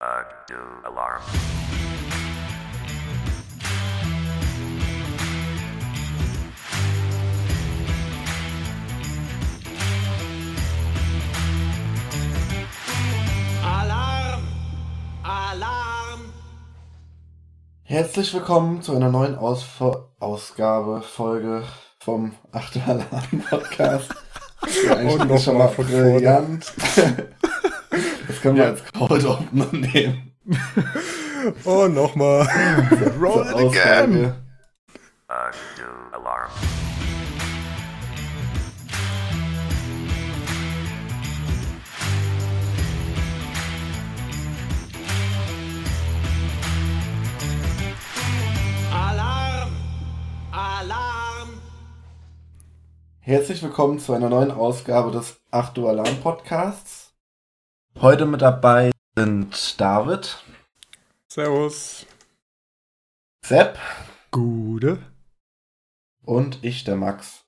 Uh, alarm. Alarm! Alarm! Herzlich willkommen zu einer neuen Ausf Ausgabe, Folge vom Achte Alarm Podcast. Noch ist schon mal brillant. Das können wir als Cold Opener nehmen. Oh, nochmal. Roll Zur it again. Aussage. Uh, alarm. Alarm! Alarm! Herzlich willkommen zu einer neuen Ausgabe des Achtung Alarm Podcasts. Heute mit dabei sind David, Servus. Sepp Gute. und ich, der Max.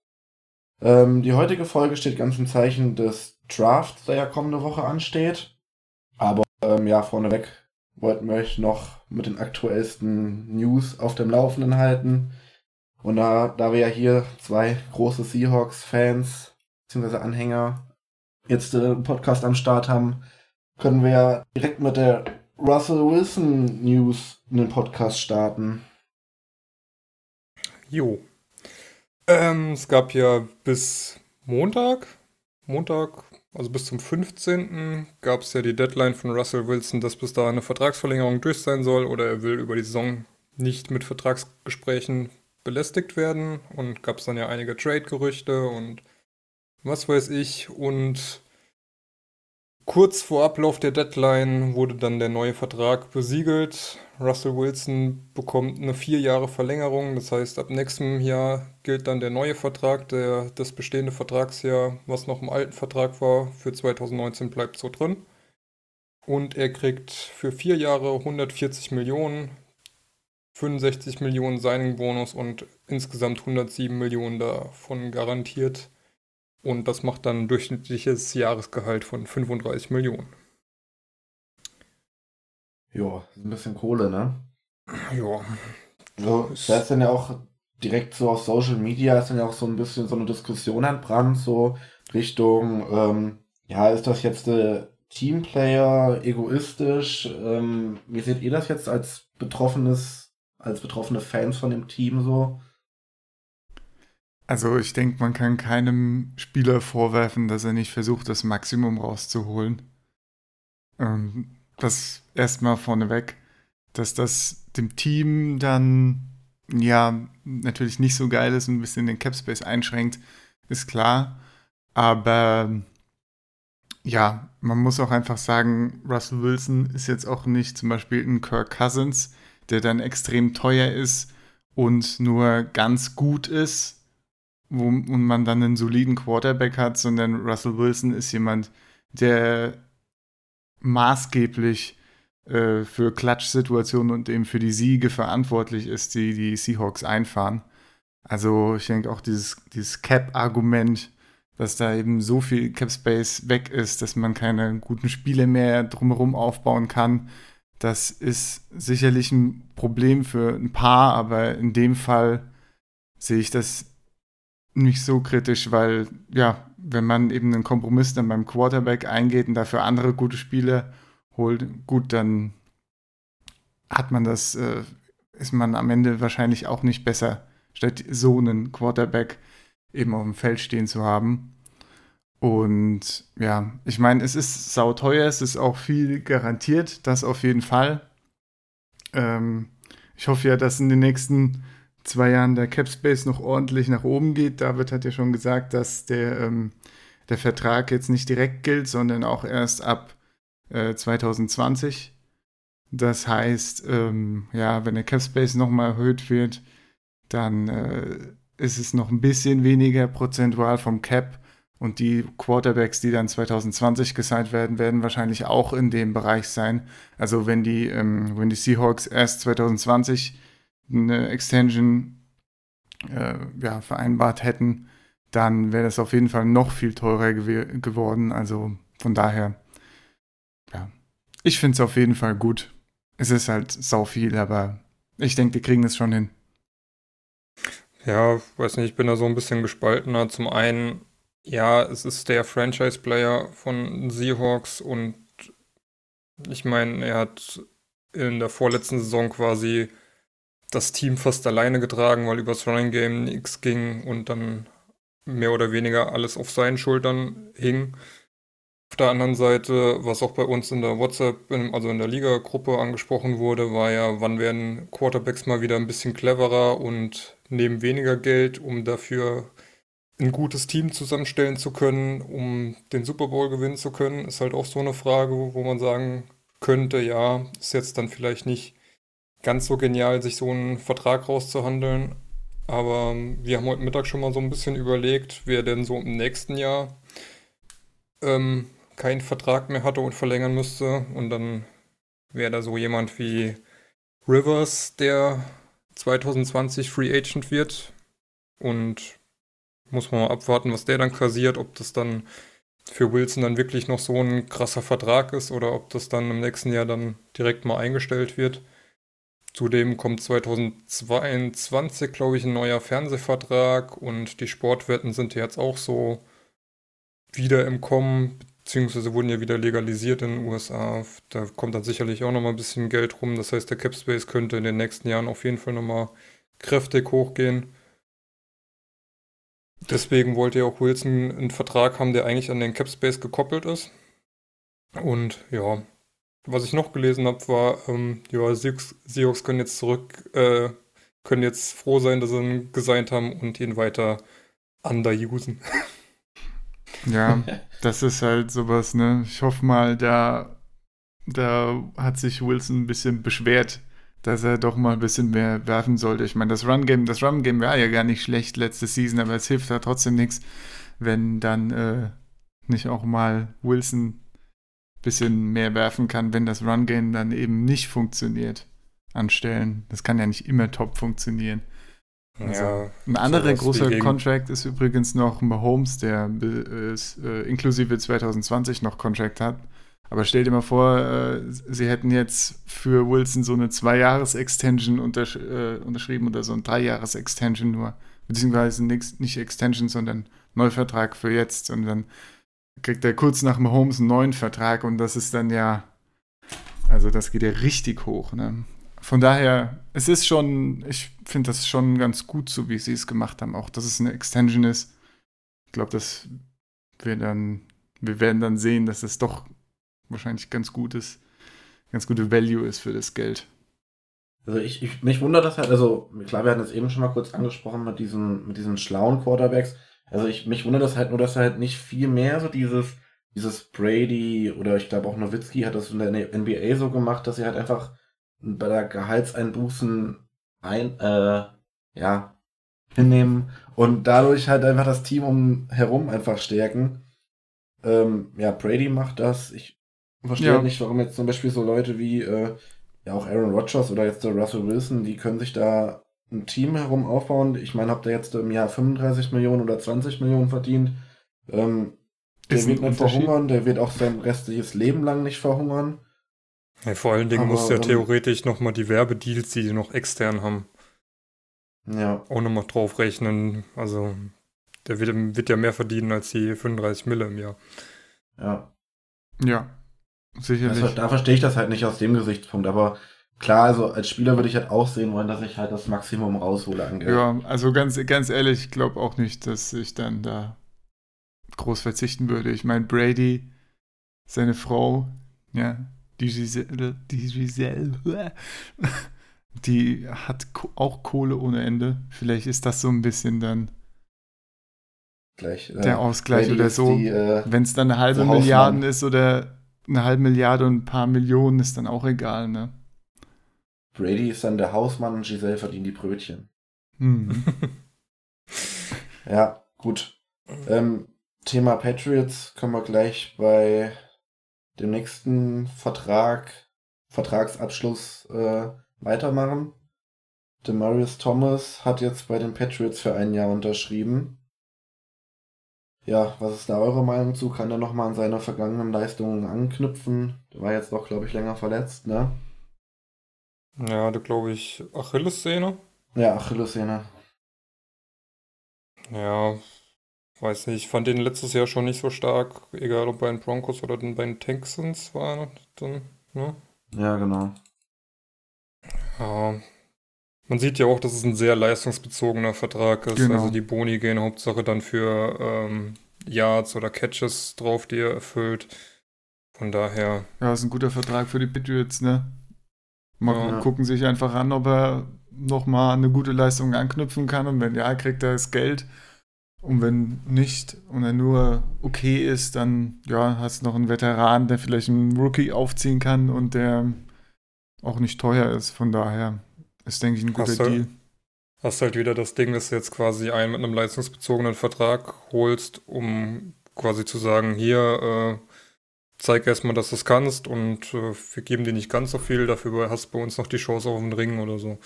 Ähm, die heutige Folge steht ganz im Zeichen des Drafts, der ja kommende Woche ansteht. Aber ähm, ja, vorneweg wollten wir euch noch mit den aktuellsten News auf dem Laufenden halten. Und da, da wir ja hier zwei große Seahawks-Fans bzw. Anhänger jetzt äh, einen Podcast am Start haben, können wir ja direkt mit der Russell Wilson News in den Podcast starten. Jo. Ähm, es gab ja bis Montag, Montag, also bis zum 15. gab es ja die Deadline von Russell Wilson, dass bis da eine Vertragsverlängerung durch sein soll oder er will über die Saison nicht mit Vertragsgesprächen belästigt werden. Und gab es dann ja einige Trade-Gerüchte und was weiß ich. Und kurz vor Ablauf der Deadline wurde dann der neue Vertrag besiegelt. Russell Wilson bekommt eine vier Jahre Verlängerung. Das heißt, ab nächstem Jahr gilt dann der neue Vertrag. Der, das bestehende Vertragsjahr, was noch im alten Vertrag war, für 2019 bleibt so drin. Und er kriegt für vier Jahre 140 Millionen, 65 Millionen Signing-Bonus und insgesamt 107 Millionen davon garantiert. Und das macht dann ein durchschnittliches Jahresgehalt von 35 Millionen. Ja, ein bisschen Kohle, ne? Ja, So, da ist dann ja auch direkt so auf Social Media ist dann ja auch so ein bisschen so eine Diskussion entbrannt, so Richtung, ähm, ja, ist das jetzt der Teamplayer egoistisch? Ähm, wie seht ihr das jetzt als betroffenes, als betroffene Fans von dem Team so? Also ich denke, man kann keinem Spieler vorwerfen, dass er nicht versucht, das Maximum rauszuholen. Ähm, das erstmal vorneweg, dass das dem Team dann ja natürlich nicht so geil ist und ein bisschen den Capspace einschränkt, ist klar. Aber ja, man muss auch einfach sagen, Russell Wilson ist jetzt auch nicht zum Beispiel ein Kirk Cousins, der dann extrem teuer ist und nur ganz gut ist wo und man dann einen soliden Quarterback hat, sondern Russell Wilson ist jemand, der maßgeblich äh, für Klatsch-Situationen und eben für die Siege verantwortlich ist, die die Seahawks einfahren. Also ich denke auch dieses, dieses Cap-Argument, dass da eben so viel Cap-Space weg ist, dass man keine guten Spiele mehr drumherum aufbauen kann, das ist sicherlich ein Problem für ein paar, aber in dem Fall sehe ich das nicht so kritisch, weil ja, wenn man eben einen Kompromiss dann beim Quarterback eingeht und dafür andere gute Spiele holt, gut, dann hat man das, äh, ist man am Ende wahrscheinlich auch nicht besser, statt so einen Quarterback eben auf dem Feld stehen zu haben. Und ja, ich meine, es ist sauteuer, es ist auch viel garantiert, das auf jeden Fall. Ähm, ich hoffe ja, dass in den nächsten zwei Jahren der Cap Space noch ordentlich nach oben geht. David hat ja schon gesagt, dass der, ähm, der Vertrag jetzt nicht direkt gilt, sondern auch erst ab äh, 2020. Das heißt, ähm, ja, wenn der Cap Space nochmal erhöht wird, dann äh, ist es noch ein bisschen weniger prozentual vom Cap. Und die Quarterbacks, die dann 2020 gesigned werden, werden wahrscheinlich auch in dem Bereich sein. Also wenn die, ähm, wenn die Seahawks erst 2020 eine Extension äh, ja, vereinbart hätten, dann wäre das auf jeden Fall noch viel teurer gew geworden. Also von daher, ja, Ich finde es auf jeden Fall gut. Es ist halt sau viel, aber ich denke, wir kriegen es schon hin. Ja, weiß nicht, ich bin da so ein bisschen gespaltener. Zum einen, ja, es ist der Franchise-Player von Seahawks und ich meine, er hat in der vorletzten Saison quasi das Team fast alleine getragen, weil übers Running Game nichts ging und dann mehr oder weniger alles auf seinen Schultern hing. Auf der anderen Seite, was auch bei uns in der WhatsApp, also in der Liga-Gruppe angesprochen wurde, war ja, wann werden Quarterbacks mal wieder ein bisschen cleverer und nehmen weniger Geld, um dafür ein gutes Team zusammenstellen zu können, um den Super Bowl gewinnen zu können, ist halt auch so eine Frage, wo man sagen könnte, ja, ist jetzt dann vielleicht nicht ganz so genial, sich so einen Vertrag rauszuhandeln. Aber wir haben heute Mittag schon mal so ein bisschen überlegt, wer denn so im nächsten Jahr ähm, keinen Vertrag mehr hatte und verlängern müsste. Und dann wäre da so jemand wie Rivers, der 2020 Free Agent wird. Und muss man mal abwarten, was der dann kassiert, ob das dann für Wilson dann wirklich noch so ein krasser Vertrag ist oder ob das dann im nächsten Jahr dann direkt mal eingestellt wird. Zudem kommt 2022, glaube ich, ein neuer Fernsehvertrag und die Sportwetten sind jetzt auch so wieder im Kommen, beziehungsweise wurden ja wieder legalisiert in den USA. Da kommt dann sicherlich auch nochmal ein bisschen Geld rum. Das heißt, der Capspace könnte in den nächsten Jahren auf jeden Fall nochmal kräftig hochgehen. Deswegen wollte ja auch Wilson einen Vertrag haben, der eigentlich an den Capspace gekoppelt ist. Und ja, was ich noch gelesen habe, war, ähm, ja, Seahawks, Seahawks können jetzt zurück, äh, können jetzt froh sein, dass sie ihn gesigned haben und ihn weiter underusen. Ja, das ist halt sowas, ne? Ich hoffe mal, da, da hat sich Wilson ein bisschen beschwert, dass er doch mal ein bisschen mehr werfen sollte. Ich meine, das Run-Game, das Run-Game war ja gar nicht schlecht letzte Season, aber es hilft da trotzdem nichts, wenn dann äh, nicht auch mal Wilson bisschen mehr werfen kann, wenn das Run-Game dann eben nicht funktioniert an Stellen. Das kann ja nicht immer top funktionieren. Also, ja, ein anderer großer Contract ist übrigens noch Mahomes, der ist, äh, inklusive 2020 noch Contract hat. Aber stell dir mal vor, äh, sie hätten jetzt für Wilson so eine Zwei-Jahres-Extension untersch äh, unterschrieben oder so ein Drei-Jahres-Extension nur. Beziehungsweise nix, nicht Extension, sondern Neuvertrag für jetzt. Und dann kriegt er kurz nach Mahomes einen neuen Vertrag und das ist dann ja, also das geht ja richtig hoch. Ne? Von daher, es ist schon, ich finde das schon ganz gut, so wie sie es gemacht haben, auch dass es eine Extension ist. Ich glaube, dass wir dann, wir werden dann sehen, dass es doch wahrscheinlich ganz gutes, ganz gute Value ist für das Geld. Also ich, ich mich wundert das halt, also klar, wir hatten es eben schon mal kurz angesprochen mit diesen, mit diesen schlauen Quarterbacks. Also ich, mich wundert das halt nur, dass er halt nicht viel mehr so dieses, dieses Brady oder ich glaube auch Nowitzki hat das in der NBA so gemacht, dass sie halt einfach bei der Gehaltseinbußen ein, äh, ja, hinnehmen und dadurch halt einfach das Team um herum einfach stärken. Ähm, ja, Brady macht das. Ich verstehe Ja. nicht, warum jetzt zum Beispiel so Leute wie, äh, ja auch Aaron Rodgers oder jetzt der Russell Wilson, die können sich da ein Team herum aufbauen. Ich meine, habt ihr jetzt im Jahr 35 Millionen oder 20 Millionen verdient? Ähm, der wird nicht verhungern, der wird auch sein restliches Leben lang nicht verhungern. Ja, vor allen Dingen Aber, muss ja ähm, theoretisch nochmal die Werbedeals, die die noch extern haben, Ja, auch nochmal drauf rechnen. Also der wird, wird ja mehr verdienen als die 35 Mille im Jahr. ja. Ja, sicherlich. Also, da verstehe ich das halt nicht aus dem Gesichtspunkt, aber klar, also als Spieler würde ich halt auch sehen wollen, dass ich halt das Maximum raushole an Geld. Ja, also ganz, ganz ehrlich, ich glaube auch nicht, dass ich dann da groß verzichten würde. Ich meine, Brady, seine Frau, ja, die Giselle, die Giselle, die hat auch Kohle ohne Ende. Vielleicht ist das so ein bisschen dann Gleich, äh, der Ausgleich Brady oder so. Äh, Wenn es dann eine halbe. Milliarde ist oder eine halbe Milliarde und ein paar Millionen, ist dann auch egal, ne? Brady ist dann der Hausmann und Giselle verdient die Brötchen. Hm. Ja, gut. Ähm, Thema Patriots können wir gleich bei dem nächsten Vertrag, Vertragsabschluss äh, weitermachen. Demarius Thomas hat jetzt bei den Patriots für ein Jahr unterschrieben. Ja, was ist da eure Meinung zu? Kann er nochmal an seine vergangenen Leistungen anknüpfen? Der war jetzt doch, glaube ich, länger verletzt, ne? Ja, da glaube ich Achillessehne. Ja, Achillessehne. Ja, weiß nicht. Ich fand den letztes Jahr schon nicht so stark, egal ob bei den Broncos oder bei den Texans war. Dann, ne? Ja, genau. Ja. Man sieht ja auch, dass es ein sehr leistungsbezogener Vertrag ist. Genau. Also die Boni gehen Hauptsache dann für ähm, Yards oder Catches drauf, die er erfüllt. Von daher, Ja, ist ein guter Vertrag für die Patriots, ne? Mal Ja. gucken sich einfach an, ob er nochmal eine gute Leistung anknüpfen kann. Und wenn ja, kriegt er das Geld. Und wenn nicht und er nur okay ist, dann ja, hast du noch einen Veteran, der vielleicht einen Rookie aufziehen kann und der auch nicht teuer ist. Von daher ist, denke ich, ein guter Hast du- Deal. hast halt wieder das Ding, dass du jetzt quasi einen mit einem leistungsbezogenen Vertrag holst, um quasi zu sagen, hier, äh, zeig erstmal, dass du es kannst und äh, wir geben dir nicht ganz so viel, dafür hast du bei uns noch die Chance auf den Ring oder so.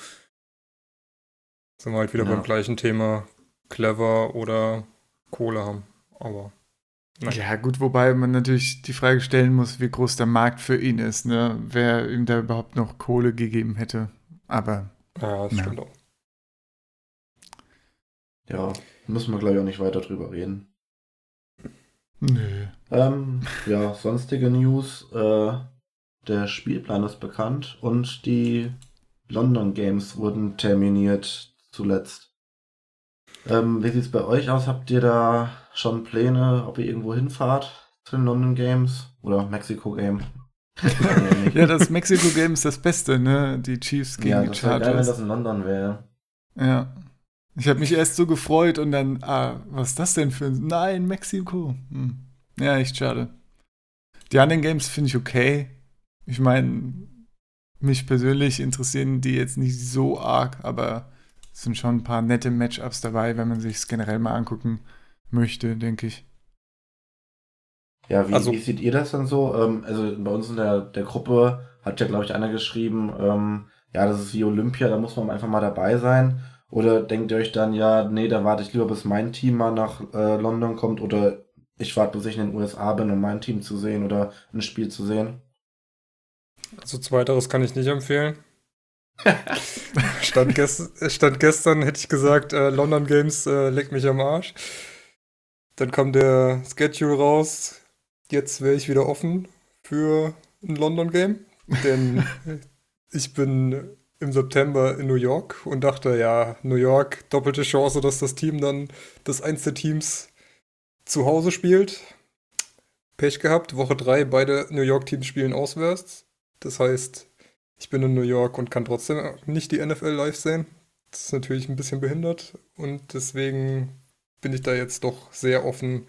Sind wir halt wieder Ja. beim gleichen Thema, clever oder Kohle haben. Aber Nein. Ja, gut, wobei man natürlich die Frage stellen muss, wie groß der Markt für ihn ist, ne? Wer ihm da überhaupt noch Kohle gegeben hätte. Aber ja, das Ja. stimmt auch. Ja, müssen wir, glaube ich, auch nicht weiter drüber reden. nö. Ähm, ja, sonstige News. Äh, der Spielplan ist bekannt und die London Games wurden terminiert zuletzt. Ähm, wie sieht's bei euch aus? Habt ihr da schon Pläne, ob ihr irgendwo hinfahrt zu den London Games oder Mexiko Game? Ja, das Mexiko-Game ist das Beste, ne? Die Chiefs gegen ja, die das wäre geil, wenn Chargers. das in London wäre. Ja. Ich habe mich erst so gefreut und dann, ah, was ist das denn für ein. Nein, Mexiko. Hm. Ja, echt schade. Die anderen Games finde ich okay. Ich meine, mich persönlich interessieren die jetzt nicht so arg, aber es sind schon ein paar nette Matchups dabei, wenn man sich es generell mal angucken möchte, denke ich. Ja, wie, Also- wie seht ihr das dann so? Ähm, also bei uns in der, der Gruppe hat ja, glaube ich, einer geschrieben, ähm, ja, das ist wie Olympia, da muss man einfach mal dabei sein. Oder denkt ihr euch dann, ja, nee, da warte ich lieber, bis mein Team mal nach äh, London kommt oder ich warte, bis ich in den USA bin, um mein Team zu sehen oder ein Spiel zu sehen? Also zweiteres kann ich nicht empfehlen. stand, gest stand gestern, hätte ich gesagt, äh, London Games äh, leck mich am Arsch. Dann kam der Schedule raus. Jetzt wäre ich wieder offen für ein London Game, denn ich bin im September in New York und dachte, ja, New York, doppelte Chance, dass das Team dann, das eins der Teams zu Hause spielt. Pech gehabt, Woche 3, beide New York-Teams spielen auswärts. Das heißt, ich bin in New York und kann trotzdem nicht die NFL live sehen. Das ist natürlich ein bisschen behindert und deswegen bin ich da jetzt doch sehr offen,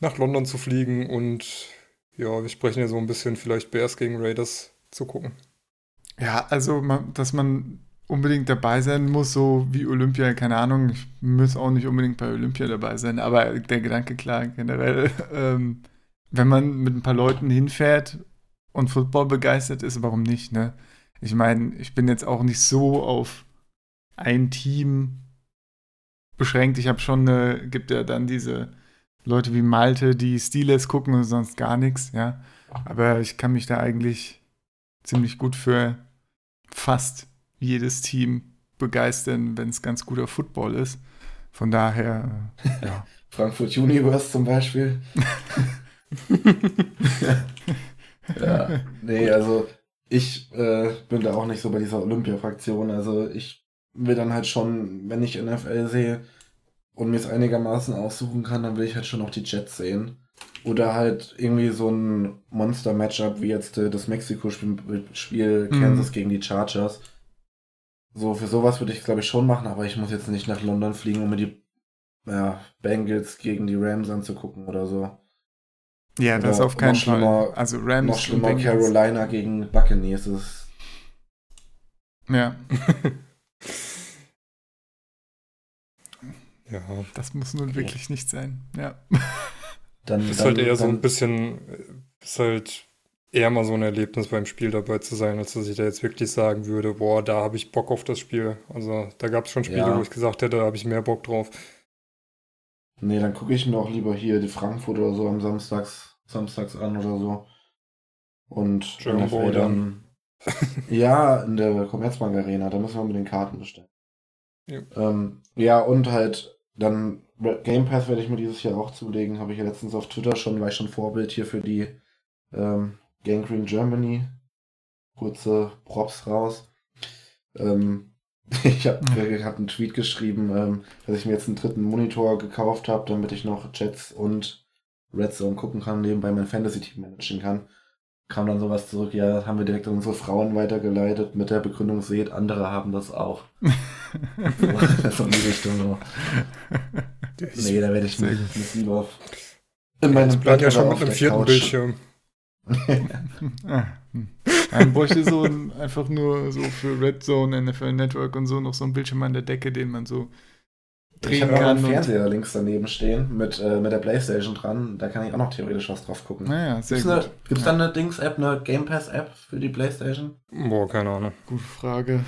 nach London zu fliegen und ja, wir sprechen ja so ein bisschen vielleicht Bears gegen Raiders zu gucken. Ja, also, man, dass man unbedingt dabei sein muss, so wie Olympia, keine Ahnung, ich muss auch nicht unbedingt bei Olympia dabei sein, aber der Gedanke, klar, generell, ähm, wenn man mit ein paar Leuten hinfährt und Football begeistert ist, warum nicht, ne? Ich meine, ich bin jetzt auch nicht so auf ein Team beschränkt. Ich habe schon, äh, gibt ja dann diese Leute wie Malte, die Steelers gucken und sonst gar nichts, ja. Aber ich kann mich da eigentlich ziemlich gut für fast jedes Team begeistern, wenn es ganz guter Football ist. Von daher, ja. Frankfurt Universe zum Beispiel. ja, nee, also ich äh, bin da auch nicht so bei dieser Olympia-Fraktion. Also ich will dann halt schon, wenn ich NFL sehe und mir es einigermaßen aussuchen kann, dann will ich halt schon auch die Jets sehen. Oder halt irgendwie so ein Monster-Matchup wie jetzt äh, das Mexiko-Spiel Spiel Mhm. Kansas gegen die Chargers. So, für sowas würde ich glaube ich schon machen, aber ich muss jetzt nicht nach London fliegen, um mir die ja, Bengals gegen die Rams anzugucken oder so. Ja, das Oder auf keinen Fall. Also Rams Noch und schlimmer. Carolina gegen Buccaneers. Das ist, Ja, Ja, das muss nun wirklich nicht sein. Ja. dann, ist dann, halt eher so dann, ein bisschen, äh, ist halt eher mal so ein Erlebnis beim Spiel dabei zu sein, als dass ich da jetzt wirklich sagen würde, boah, da habe ich Bock auf das Spiel. Also da gab es schon Spiele, Ja. wo ich gesagt hätte, da habe ich mehr Bock drauf. Nee, dann gucke ich mir auch lieber hier die Frankfurt oder so am Samstags, Samstags an oder so. Und Bowl dann. ja, in der Commerzbank Arena, da müssen wir mit den Karten bestellen. Ja. Ähm, ja, und halt dann Game Pass werde ich mir dieses Jahr auch zulegen. Habe ich ja letztens auf Twitter schon, war ich schon Vorbild hier für die ähm, Gang Green Germany. Kurze Props raus. Ähm, ich habe hab einen Tweet geschrieben, ähm, dass ich mir jetzt einen dritten Monitor gekauft habe, damit ich noch Jets und Red Zone gucken kann, nebenbei mein Fantasy-Team managen kann. Kam dann sowas zurück, ja, das haben wir direkt an unsere Frauen weitergeleitet, mit der Begründung, seht, andere haben das auch. so, das in die Richtung so. Nee, da werde ich mich, mich lieber auf- in meinem Ich plan ja Bett schon mit einem der vierten Couch. Bildschirm. Man bräuchte so ein, einfach nur so für Red Zone, NFL Network und so noch so ein Bildschirm an der Decke, den man so Ich drehen habe auch kann. einen und- Fernseher links daneben stehen mit, äh, mit der Playstation dran. Da kann ich auch noch theoretisch was drauf gucken. Naja, sehr Gibt's, eine, gut. gibt's Ja. da eine Dings-App, eine Game Pass-App für die Playstation? Boah, keine Ahnung. Gute Frage.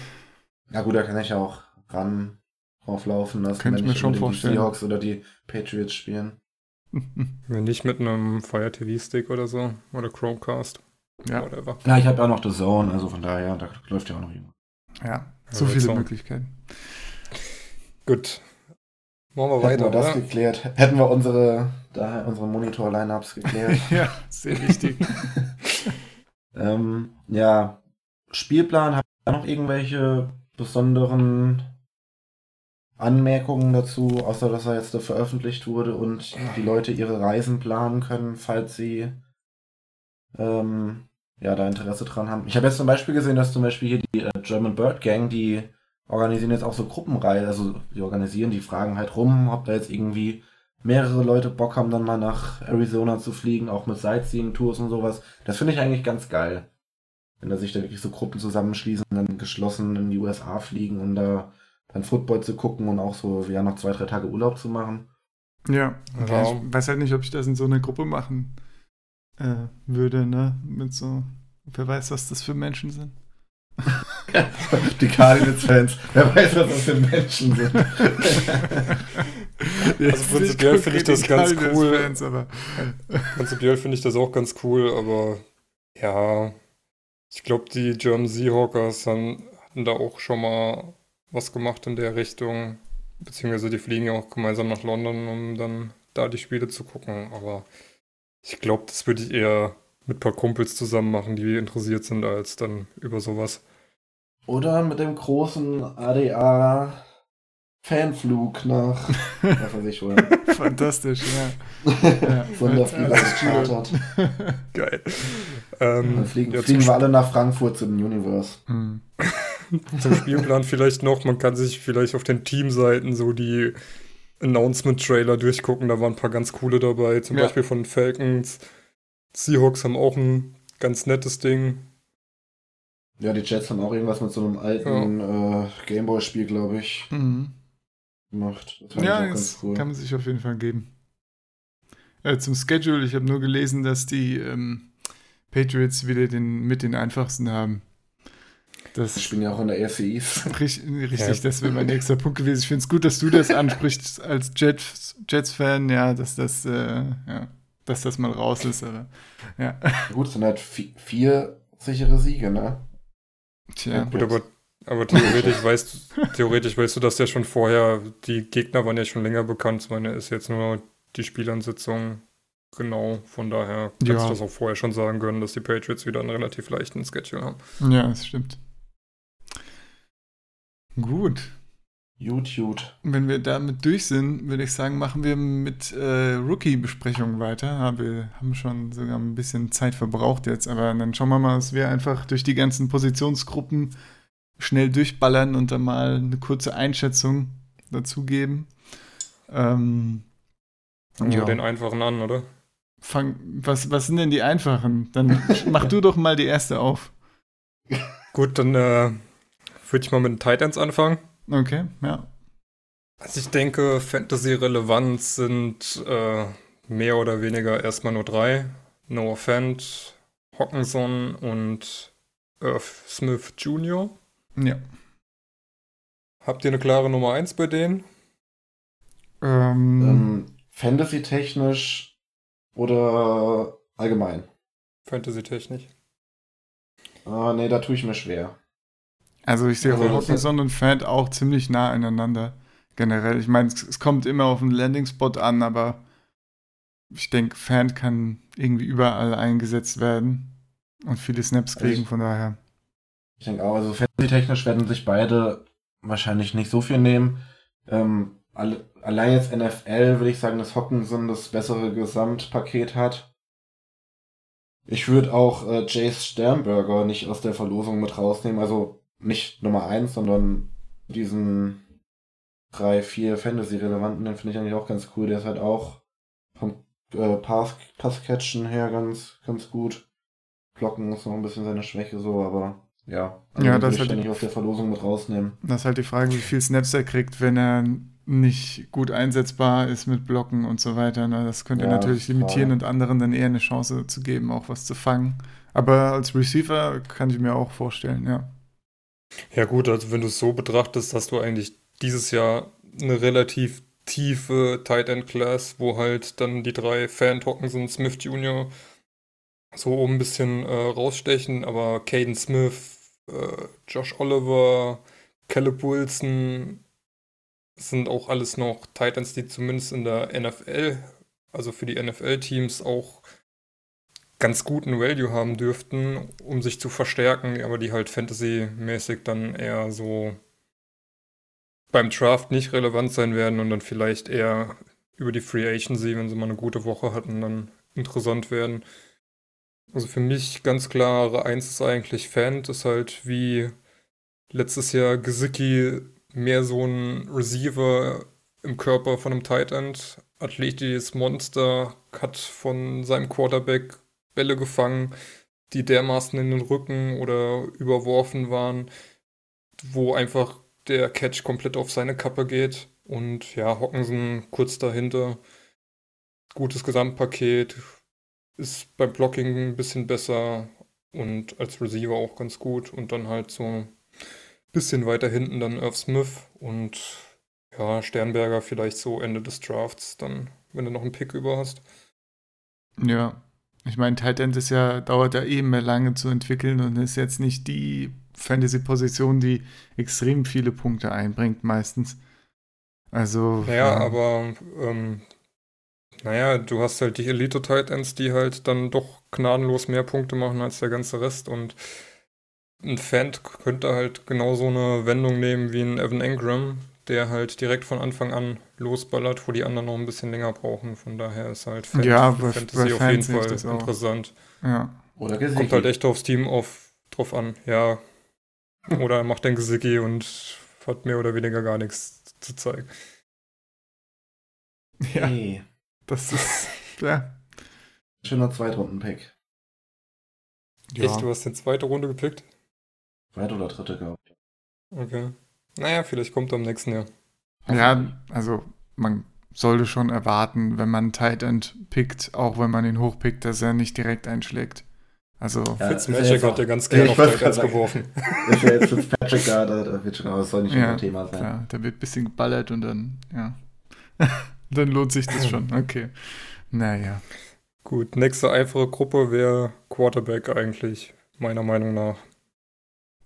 Ja gut, da kann ich auch ran drauflaufen lassen, Könnte ich mir schon vorstellen. die Seahawks oder die Patriots spielen. Wenn nicht mit einem Fire TV Stick oder so. Oder Chromecast. ja, Whatever. Ja, ich habe ja auch noch The Zone, also von daher, da läuft ja auch noch jemand. ja, so viele Zone. Möglichkeiten. Gut. Machen wir Hätten weiter, wir das oder? geklärt, hätten wir unsere, daher unsere Monitor-Lineups geklärt. ja, sehr wichtig. ähm, ja, Spielplan, habt ihr noch irgendwelche besonderen Anmerkungen dazu, außer dass er jetzt veröffentlicht wurde und die Leute ihre Reisen planen können, falls sie ähm, ja, da Interesse dran haben. Ich habe jetzt zum Beispiel gesehen, dass zum Beispiel hier die äh, German Bird Gang, die organisieren jetzt auch so Gruppenreisen, also die organisieren, die fragen halt rum, ob da jetzt irgendwie mehrere Leute Bock haben, dann mal nach Arizona zu fliegen, auch mit Sightseeing-Tours und sowas. Das finde ich eigentlich ganz geil. Wenn da sich da wirklich so Gruppen zusammenschließen und dann geschlossen in die USA fliegen, um da dann Football zu gucken und auch so, ja, noch zwei, drei Tage Urlaub zu machen. Ja, Ja. ich weiß halt nicht, ob ich das in so einer Gruppe machen äh, würde, ne? Mit so, wer weiß, was das für Menschen sind. Die Cardinals-Fans, wer weiß, was das für Menschen sind. Jetzt prinzipiell finde ich das die ganz Cardinals-Fans, aber Prinzipiell finde ich das auch ganz cool, aber ja, ich glaube, die German Seahawkers haben, hatten da auch schon mal was gemacht in der Richtung. Beziehungsweise die fliegen ja auch gemeinsam nach London, um dann da die Spiele zu gucken. Aber ich glaube, das würde ich eher mit ein paar Kumpels zusammen machen, die interessiert sind, als dann über sowas. Oder mit dem großen ADA Fanflug nach, was weiß ich wohl. fantastisch, ja. ja. Sonderflieger Als- gechartert. Geil. Dann Ähm, fliegen, fliegen wir alle nach Frankfurt zum Universe. Hm. zum Spielplan vielleicht noch, man kann sich vielleicht auf den Teamseiten so die Announcement-Trailer durchgucken, da waren ein paar ganz coole dabei, zum Ja. Beispiel von Falcons. Seahawks haben auch ein ganz nettes Ding. Ja, die Jets haben auch irgendwas mit so einem alten äh, Gameboy-Spiel, glaube ich, Mhm. gemacht. Das fand Ja, ich auch das ganz cool. kann man sich auf jeden Fall geben. Äh, zum Schedule, ich habe nur gelesen, dass die ähm, Patriots wieder den mit den einfachsten haben. Das Ich bin ja auch in der AFC East. Richtig, richtig Ja. das wäre mein nächster Punkt gewesen. Ich finde es gut, dass du das ansprichst als Jets, Jets-Fan, ja, dass das, äh, ja, dass das mal raus ist, aber ja. Gut, es sind halt vi- vier sichere Siege, ne? Tja. Gut, aber, aber theoretisch weißt theoretisch weißt du das ja schon vorher, die Gegner waren ja schon länger bekannt, ich meine, ist jetzt nur die Spielansitzung genau, von daher kannst Ja. du das auch vorher schon sagen können, dass die Patriots wieder einen relativ leichten Schedule haben. Ja, das stimmt. Gut. Gut, Wenn wir damit durch sind, würde ich sagen, machen wir mit äh, Rookie-Besprechung weiter. Ja, wir haben schon sogar ein bisschen Zeit verbraucht jetzt, aber dann schauen wir mal, dass wir einfach durch die ganzen Positionsgruppen schnell durchballern und dann mal eine kurze Einschätzung dazu geben. Ähm, Fangen wir Ja. den einfachen an, oder? fang, was, was sind denn die einfachen? Dann mach du doch mal die erste auf. Gut, dann äh, würde ich mal mit den Titans anfangen. Okay, ja. Also ich denke, Fantasy-Relevanz sind äh, mehr oder weniger erstmal nur drei. Noah Fant, Hawkinson und Irv Smith Jr. Ja. Habt ihr eine klare Nummer 1 bei denen? Ähm, Ähm, Fantasy-technisch oder allgemein? Fantasy-technisch. Ah, nee, da tue ich mir schwer. Also ich sehe Also und Fant auch ziemlich nah aneinander. Generell. Ich meine, es, es kommt immer auf den Landing-Spot an, aber ich denke, Fant kann irgendwie überall eingesetzt werden und viele Snaps Also kriegen, ich- von daher. Ich denke auch, also fantasy-technisch werden sich beide wahrscheinlich nicht so viel nehmen. Ähm, alle, allein jetzt NFL würde ich sagen, dass Hockenson das bessere Gesamtpaket hat. Ich würde auch äh, Jace Sternberger nicht aus der Verlosung mit rausnehmen. Also nicht Nummer eins, sondern diesen drei, vier Fantasy-relevanten, den finde ich eigentlich auch ganz cool. Der ist halt auch vom äh, Pass, Passcatchen her ganz, ganz gut. Blocken ist noch ein bisschen seine Schwäche so, aber ja. Also Ja, das dann die- nicht aus der Verlosung mit rausnehmen. Das ist halt die Frage, wie viel Snaps er kriegt, wenn er nicht gut einsetzbar ist mit Blocken und so weiter. Ne? Das könnte Ja, natürlich ist limitieren und anderen dann eher eine Chance zu geben, auch was zu fangen. Aber als Receiver kann ich mir auch vorstellen, ja. Ja gut, also wenn du es so betrachtest, hast du eigentlich dieses Jahr eine relativ tiefe Tight End Class, wo halt dann die drei Fan Hawkinson, Smith Jr. so ein bisschen äh, rausstechen, aber Caden Smith, äh, Josh Oliver, Caleb Wilson sind auch alles noch Titans, die zumindest in der NFL, also für die NFL-Teams auch ganz guten Value haben dürften, um sich zu verstärken, aber die halt Fantasy-mäßig dann eher so beim Draft nicht relevant sein werden und dann vielleicht eher über die Free Agency, wenn sie mal eine gute Woche hatten, dann interessant werden. Also für mich ganz klare Eins ist eigentlich Fan, ist halt wie letztes Jahr Gesicki mehr so ein Receiver im Körper von einem Tight End, athletisches Monster, hat von seinem Quarterback Bälle gefangen, die dermaßen in den Rücken oder überworfen waren, wo einfach der Catch komplett auf seine Kappe geht. Und ja, Hockenson kurz dahinter. Gutes Gesamtpaket. Ist beim Blocking ein bisschen besser und als Receiver auch ganz gut. Und dann halt so ein bisschen weiter hinten dann Irv Smith und ja, Sternberger vielleicht so Ende des Drafts, dann, wenn du noch einen Pick über hast. Ja. Ich meine, Tight End ist ja, dauert ja eben mehr lange zu entwickeln und ist jetzt nicht die Fantasy-Position, die extrem viele Punkte einbringt, meistens. Also. Naja, aber ähm, naja, du hast halt die Elite Tight Ends, die halt dann doch gnadenlos mehr Punkte machen als der ganze Rest und ein Fan könnte halt genauso eine Wendung nehmen wie ein Evan Engram, der halt direkt von Anfang an losballert, wo die anderen noch ein bisschen länger brauchen. Von daher ist halt Fan Ja, für bei- Fantasy bei auf jeden Fall interessant. Ja. Oder Gesicki. Kommt halt echt aufs Team auf, drauf an, ja. Oder er macht den Gesicki und hat mehr oder weniger gar nichts zu zeigen. Ja, Hey, das ist. Ja. schöner Zweitrunden-Pick. Echt, du hast den zweite Runde gepickt? Zweite oder dritte, glaube ich. Okay. Naja, vielleicht kommt er im nächsten Jahr. Ja, also man sollte schon erwarten, wenn man einen Tight End pickt, auch wenn man ihn hochpickt, dass er nicht direkt einschlägt. Also, Ja, Fitzmagic ja hat ja ganz Ja, gerne ich auf Tight Ends geworfen. Ist ja jetzt Fitzpatrick da, da, wird schon, aber es soll nicht Ja, unser Thema sein. klar, da wird ein bisschen geballert und dann, ja. dann lohnt sich das schon. Okay. Naja. Gut, nächste einfache Gruppe wäre Quarterback eigentlich, meiner Meinung nach.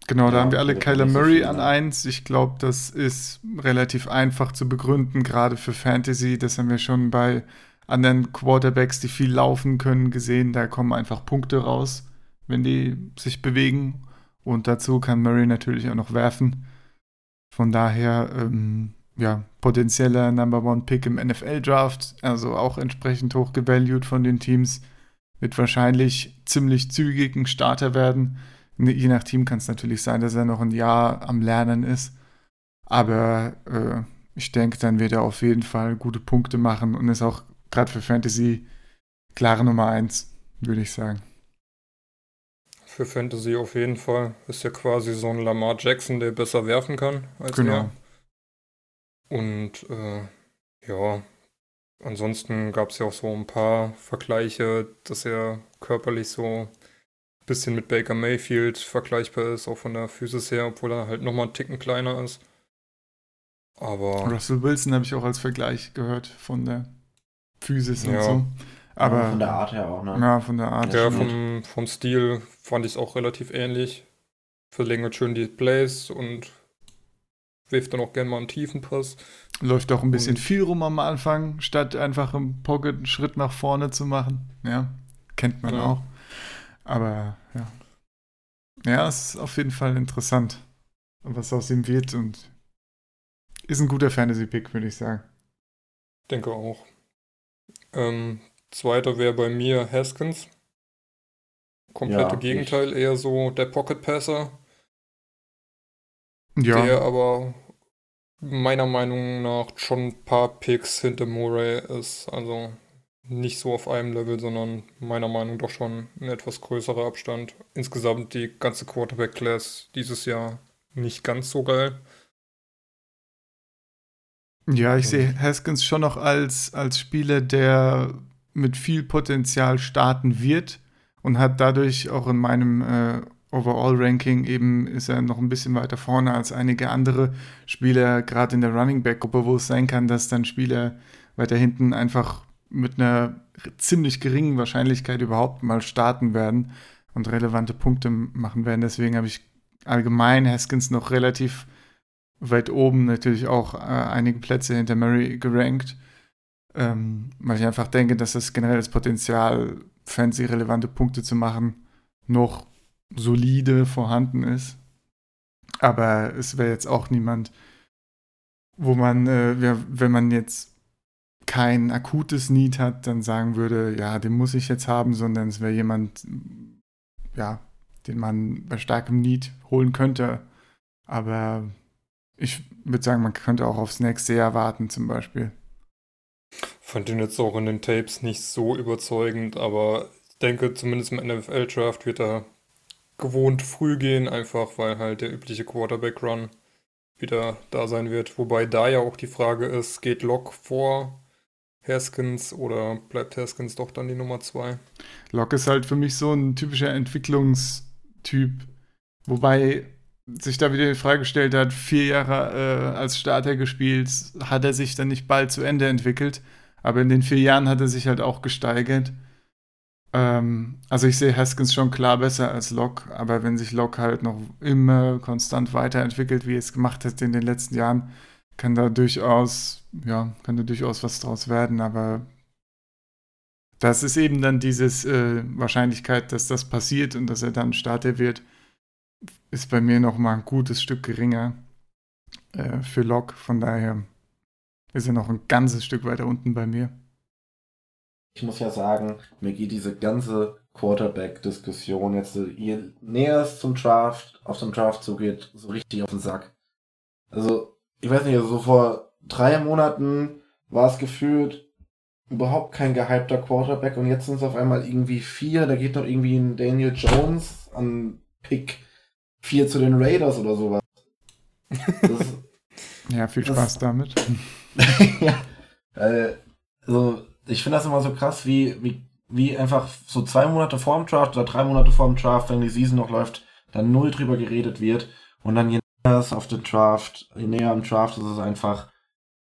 Genau, da Ja, haben wir alle Kyler so Murray viel, an? 1. Ich glaube, das ist relativ einfach zu begründen, gerade für Fantasy. Das haben wir schon bei anderen Quarterbacks, die viel laufen können, gesehen. Da kommen einfach Punkte raus, wenn die sich bewegen. Und dazu kann Murray natürlich auch noch werfen. Von daher, ähm, ja, potenzieller Number One Pick im NFL-Draft, also auch entsprechend hoch gevalued von den Teams. Wird wahrscheinlich ziemlich zügig ein Starter werden. Ne, Je nach Team kann es natürlich sein, dass er noch ein Jahr am Lernen ist. Aber äh, ich denke, dann wird er auf jeden Fall gute Punkte machen und ist auch gerade für Fantasy klare Nummer 1, würde ich sagen. Für Fantasy auf jeden Fall. Ist ja quasi so ein Lamar Jackson, der besser werfen kann als Genau. er. Und äh, ja, ansonsten gab es ja auch so ein paar Vergleiche, dass er körperlich so bisschen mit Baker Mayfield vergleichbar ist, auch von der Physis her, obwohl er halt nochmal einen Ticken kleiner ist. Aber Russell Wilson habe ich auch als Vergleich gehört von der Physis und Ja. so. Aber von der Art her auch, ne? ja, von der Art. Ja, stimmt. vom, vom Stil fand ich es auch relativ ähnlich. Verlängert schön die Plays und wirft dann auch gerne mal einen Tiefenpass. Läuft auch ein bisschen Und- viel rum am Anfang, statt einfach im Pocket einen Schritt nach vorne zu machen. Ja, kennt man Ja. auch. Aber ja. Ja, es ist auf jeden Fall interessant, was aus ihm wird und ist ein guter Fantasy-Pick, würde ich sagen. Denke auch. Ähm, zweiter wäre bei mir Haskins. Komplette Ja, Gegenteil, eher so der Pocket Passer, Ja, der aber meiner Meinung nach schon ein paar Picks hinter Murray ist. Also nicht so auf einem Level, sondern meiner Meinung nach doch schon ein etwas größerer Abstand. Insgesamt die ganze Quarterback-Class dieses Jahr nicht ganz so geil. ja, ich sehe Haskins schon noch als, als Spieler, der mit viel Potenzial starten wird und hat dadurch auch in meinem äh, Overall-Ranking eben ist er noch ein bisschen weiter vorne als einige andere Spieler, gerade in der Running Back-Gruppe, wo es sein kann, dass dann Spieler weiter hinten einfach mit einer ziemlich geringen Wahrscheinlichkeit überhaupt mal starten werden und relevante Punkte machen werden. Deswegen habe ich allgemein Haskins noch relativ weit oben, natürlich auch äh, einige Plätze hinter Murray gerankt, ähm, weil ich einfach denke, dass das generell das Potenzial, fancy-relevante Punkte zu machen, noch solide vorhanden ist. Aber es wäre jetzt auch niemand, wo man, äh, wenn man jetzt kein akutes Need hat, dann sagen würde, ja, den muss ich jetzt haben, sondern es wäre jemand, ja, den man bei starkem Need holen könnte. Aber ich würde sagen, man könnte auch aufs nächste Jahr warten, zum Beispiel. Fand ihn jetzt auch in den Tapes nicht so überzeugend, aber ich denke, zumindest im NFL-Draft wird er gewohnt früh gehen, einfach weil halt der übliche Quarterback-Run wieder da sein wird. Wobei da ja auch die Frage ist, geht Lock vor Haskins oder bleibt Haskins doch dann die Nummer zwei? Locke ist halt für mich so ein typischer Entwicklungstyp, wobei sich da wieder die Frage gestellt hat, vier Jahre äh, als Starter gespielt, hat er sich dann nicht bald zu Ende entwickelt, aber in den vier Jahren hat er sich halt auch gesteigert. Ähm, also ich sehe Haskins schon klar besser als Locke, aber wenn sich Locke halt noch immer konstant weiterentwickelt, wie es gemacht hat in den letzten Jahren, kann da durchaus, ja, kann da durchaus was draus werden, aber das ist eben dann dieses äh, Wahrscheinlichkeit, dass das passiert und dass er dann Starter wird, ist bei mir noch mal ein gutes Stück geringer äh, für Locke. Von daher ist er noch ein ganzes Stück weiter unten bei mir. Ich muss ja sagen, mir geht diese ganze Quarterback-Diskussion jetzt, so, je näher es zum Draft, auf den Draft zugeht, so richtig auf den Sack. Also, ich weiß nicht, also so vor drei Monaten war es gefühlt überhaupt kein gehypter Quarterback und jetzt sind es auf einmal irgendwie vier, da geht noch irgendwie ein Daniel Jones an Pick 4 zu den Raiders oder sowas. Das, Ja, viel Das- Spaß damit. ja, äh, also ich finde das immer so krass, wie, wie, wie einfach so zwei Monate vorm Draft oder drei Monate vorm Draft, wenn die Season noch läuft, dann null drüber geredet wird und dann je auf den Draft, je näher am Draft ist es einfach,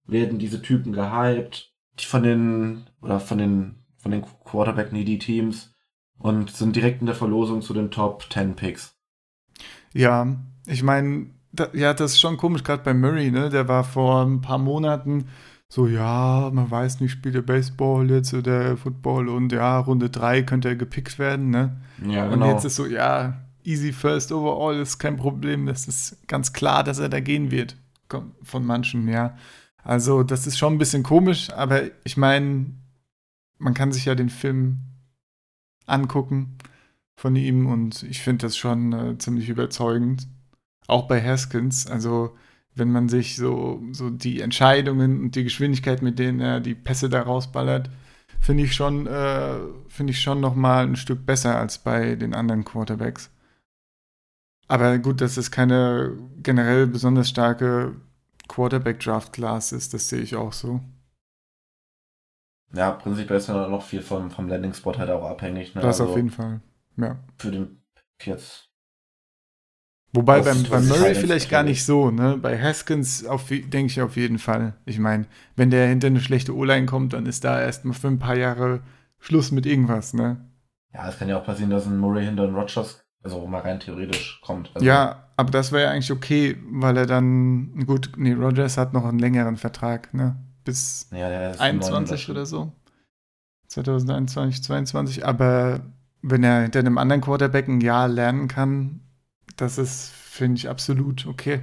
werden diese Typen gehypt, die von den, oder von den, von den Quarterback-needy Teams und sind direkt in der Verlosung zu den Top 10 Picks. Ja, ich meine, da, ja, das ist schon komisch, gerade bei Murray, ne? Der war vor ein paar Monaten so, ja, man weiß nicht, spielt er Baseball jetzt oder Football und ja, Runde 3 könnte er gepickt werden, ne? Ja, Und jetzt ist so, ja, easy first overall ist kein Problem. Das ist ganz klar, dass er da gehen wird. Von manchen, ja. Also, das ist schon ein bisschen komisch, aber ich meine, man kann sich ja den Film angucken von ihm und ich finde das schon äh, ziemlich überzeugend. Auch bei Haskins. Also, wenn man sich so, so die Entscheidungen und die Geschwindigkeit, mit denen er die Pässe da rausballert, finde ich schon, äh, finde ich schon noch mal ein Stück besser als bei den anderen Quarterbacks. Aber gut, dass es keine generell besonders starke Quarterback-Draft-Class ist, das sehe ich auch so. Ja, prinzipiell ist ja noch viel vom, vom Landing-Spot halt auch abhängig. Ne? Das Also auf jeden Fall. Ja. Für den Pick jetzt. Wobei Das beim, beim Murray vielleicht gar nicht so, ne? Bei Haskins denke ich auf jeden Fall. Ich meine, wenn der hinter eine schlechte O-Line kommt, dann ist da erstmal für ein paar Jahre Schluss mit irgendwas, ne? Ja, es kann ja auch passieren, dass ein Murray hinter den Rogers, also mal rein theoretisch, kommt. Also, Ja, aber das wäre ja eigentlich okay, weil er dann, gut, nee, Rogers hat noch einen längeren Vertrag, ne? Bis Ja, der ist 21 neun oder so. 2021, 22. Aber wenn er hinter einem anderen Quarterback ein Jahr lernen kann, das ist, finde ich, absolut okay.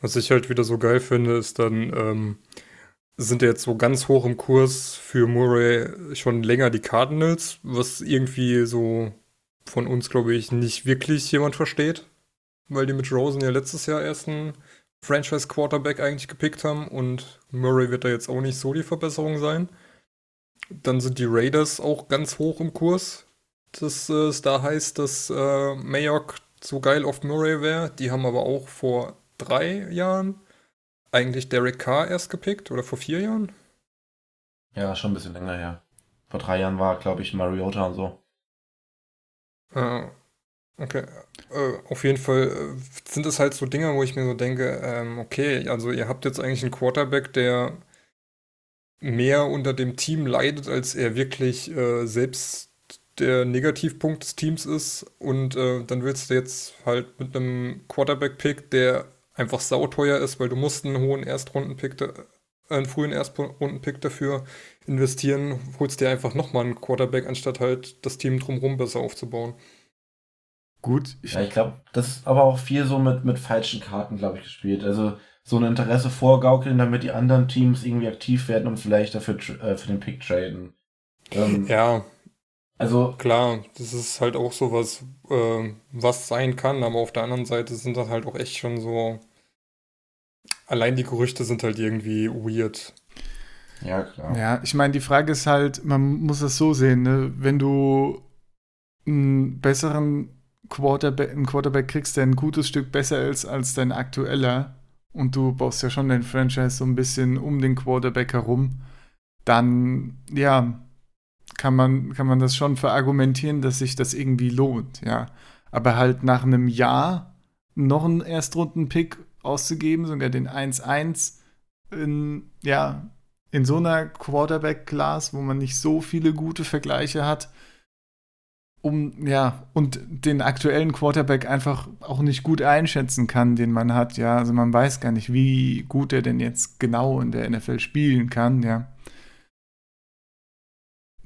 Was ich halt wieder so geil finde, ist dann, ähm, sind jetzt so ganz hoch im Kurs für Murray schon länger die Cardinals, was irgendwie so von uns, glaube ich, nicht wirklich jemand versteht, weil die mit Rosen ja letztes Jahr erst einen Franchise-Quarterback eigentlich gepickt haben und Murray wird da jetzt auch nicht so die Verbesserung sein. Dann sind die Raiders auch ganz hoch im Kurs, dass äh, da heißt, dass äh, Mayock so geil auf Murray wäre. Die haben aber auch vor drei Jahren eigentlich Derek Carr erst gepickt oder vor vier Jahren. Ja, schon ein bisschen länger her. Vor drei Jahren war, glaube ich, Mariota und so. Äh, okay. Äh, auf jeden Fall äh, sind es halt so Dinge, wo ich mir so denke, ähm, okay, also ihr habt jetzt eigentlich einen Quarterback, der mehr unter dem Team leidet, als er wirklich äh, selbst der Negativpunkt des Teams ist. Und äh, dann willst du jetzt halt mit einem Quarterback-Pick, der einfach sauteuer ist, weil du musst einen hohen Erstrunden-Pick, äh, einen frühen Erstrunden-Pick dafür investieren, holst dir einfach nochmal einen Quarterback, anstatt halt das Team drumherum besser aufzubauen. Gut, ich, Ja, ich glaube, das ist aber auch viel so mit, mit falschen Karten, glaube ich, gespielt. Also so ein Interesse vorgaukeln, damit die anderen Teams irgendwie aktiv werden und vielleicht dafür äh, für den Pick traden. Ähm, Ja, Also, klar, das ist halt auch sowas, äh, was sein kann, aber auf der anderen Seite sind das halt auch echt schon so. Allein die Gerüchte sind halt irgendwie weird. Ja, klar. Ja, ich meine, die Frage ist halt, man muss es so sehen, ne? wenn du einen besseren Quarterback, einen Quarterback kriegst, der ein gutes Stück besser ist als dein aktueller und du baust ja schon dein Franchise so ein bisschen um den Quarterback herum, dann, ja, kann man, kann man das schon verargumentieren, dass sich das irgendwie lohnt, ja. Aber halt nach einem Jahr noch einen Erstrunden-Pick auszugeben, sogar den 1-1, in, ja, in so einer Quarterback-Class, wo man nicht so viele gute Vergleiche hat, um, ja, und den aktuellen Quarterback einfach auch nicht gut einschätzen kann, den man hat, ja. Also man weiß gar nicht, wie gut er denn jetzt genau in der NFL spielen kann, ja.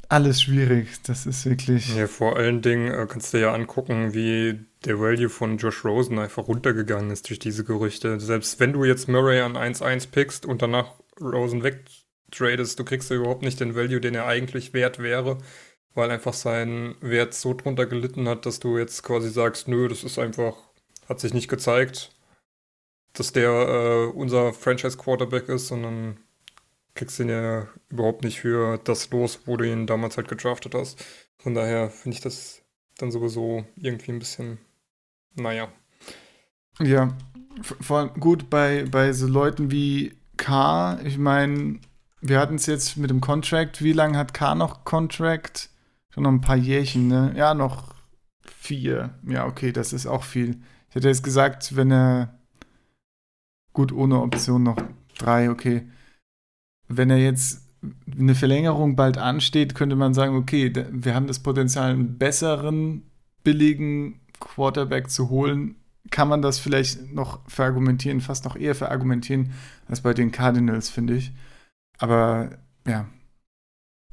Alles schwierig, das ist wirklich. Ja, vor allen Dingen äh, kannst du ja angucken, wie der Value von Josh Rosen einfach runtergegangen ist durch diese Gerüchte. Selbst wenn du jetzt Murray an 1-1 pickst und danach Rosen wegtradest, du kriegst ja überhaupt nicht den Value, den er eigentlich wert wäre, weil einfach sein Wert so drunter gelitten hat, dass du jetzt quasi sagst, nö, das ist einfach, hat sich nicht gezeigt, dass der äh, unser Franchise-Quarterback ist, sondern kriegst ihn ja überhaupt nicht für das los, wo du ihn damals halt gedraftet hast. Von daher finde ich das dann sowieso irgendwie ein bisschen, naja. Ja, vor allem gut bei, bei so Leuten wie K. Ich meine, wir hatten es jetzt mit dem Contract. Wie lange hat K noch Contract? Schon noch ein paar Jährchen, ne? Ja, noch vier. Ja, okay, das ist auch viel. Ich hätte jetzt gesagt, wenn er gut ohne Option noch drei, okay. Wenn er jetzt eine Verlängerung bald ansteht, könnte man sagen, okay, wir haben das Potenzial, einen besseren, billigen Quarterback zu holen. Kann man das vielleicht noch verargumentieren, fast noch eher verargumentieren als bei den Cardinals, finde ich. Aber ja,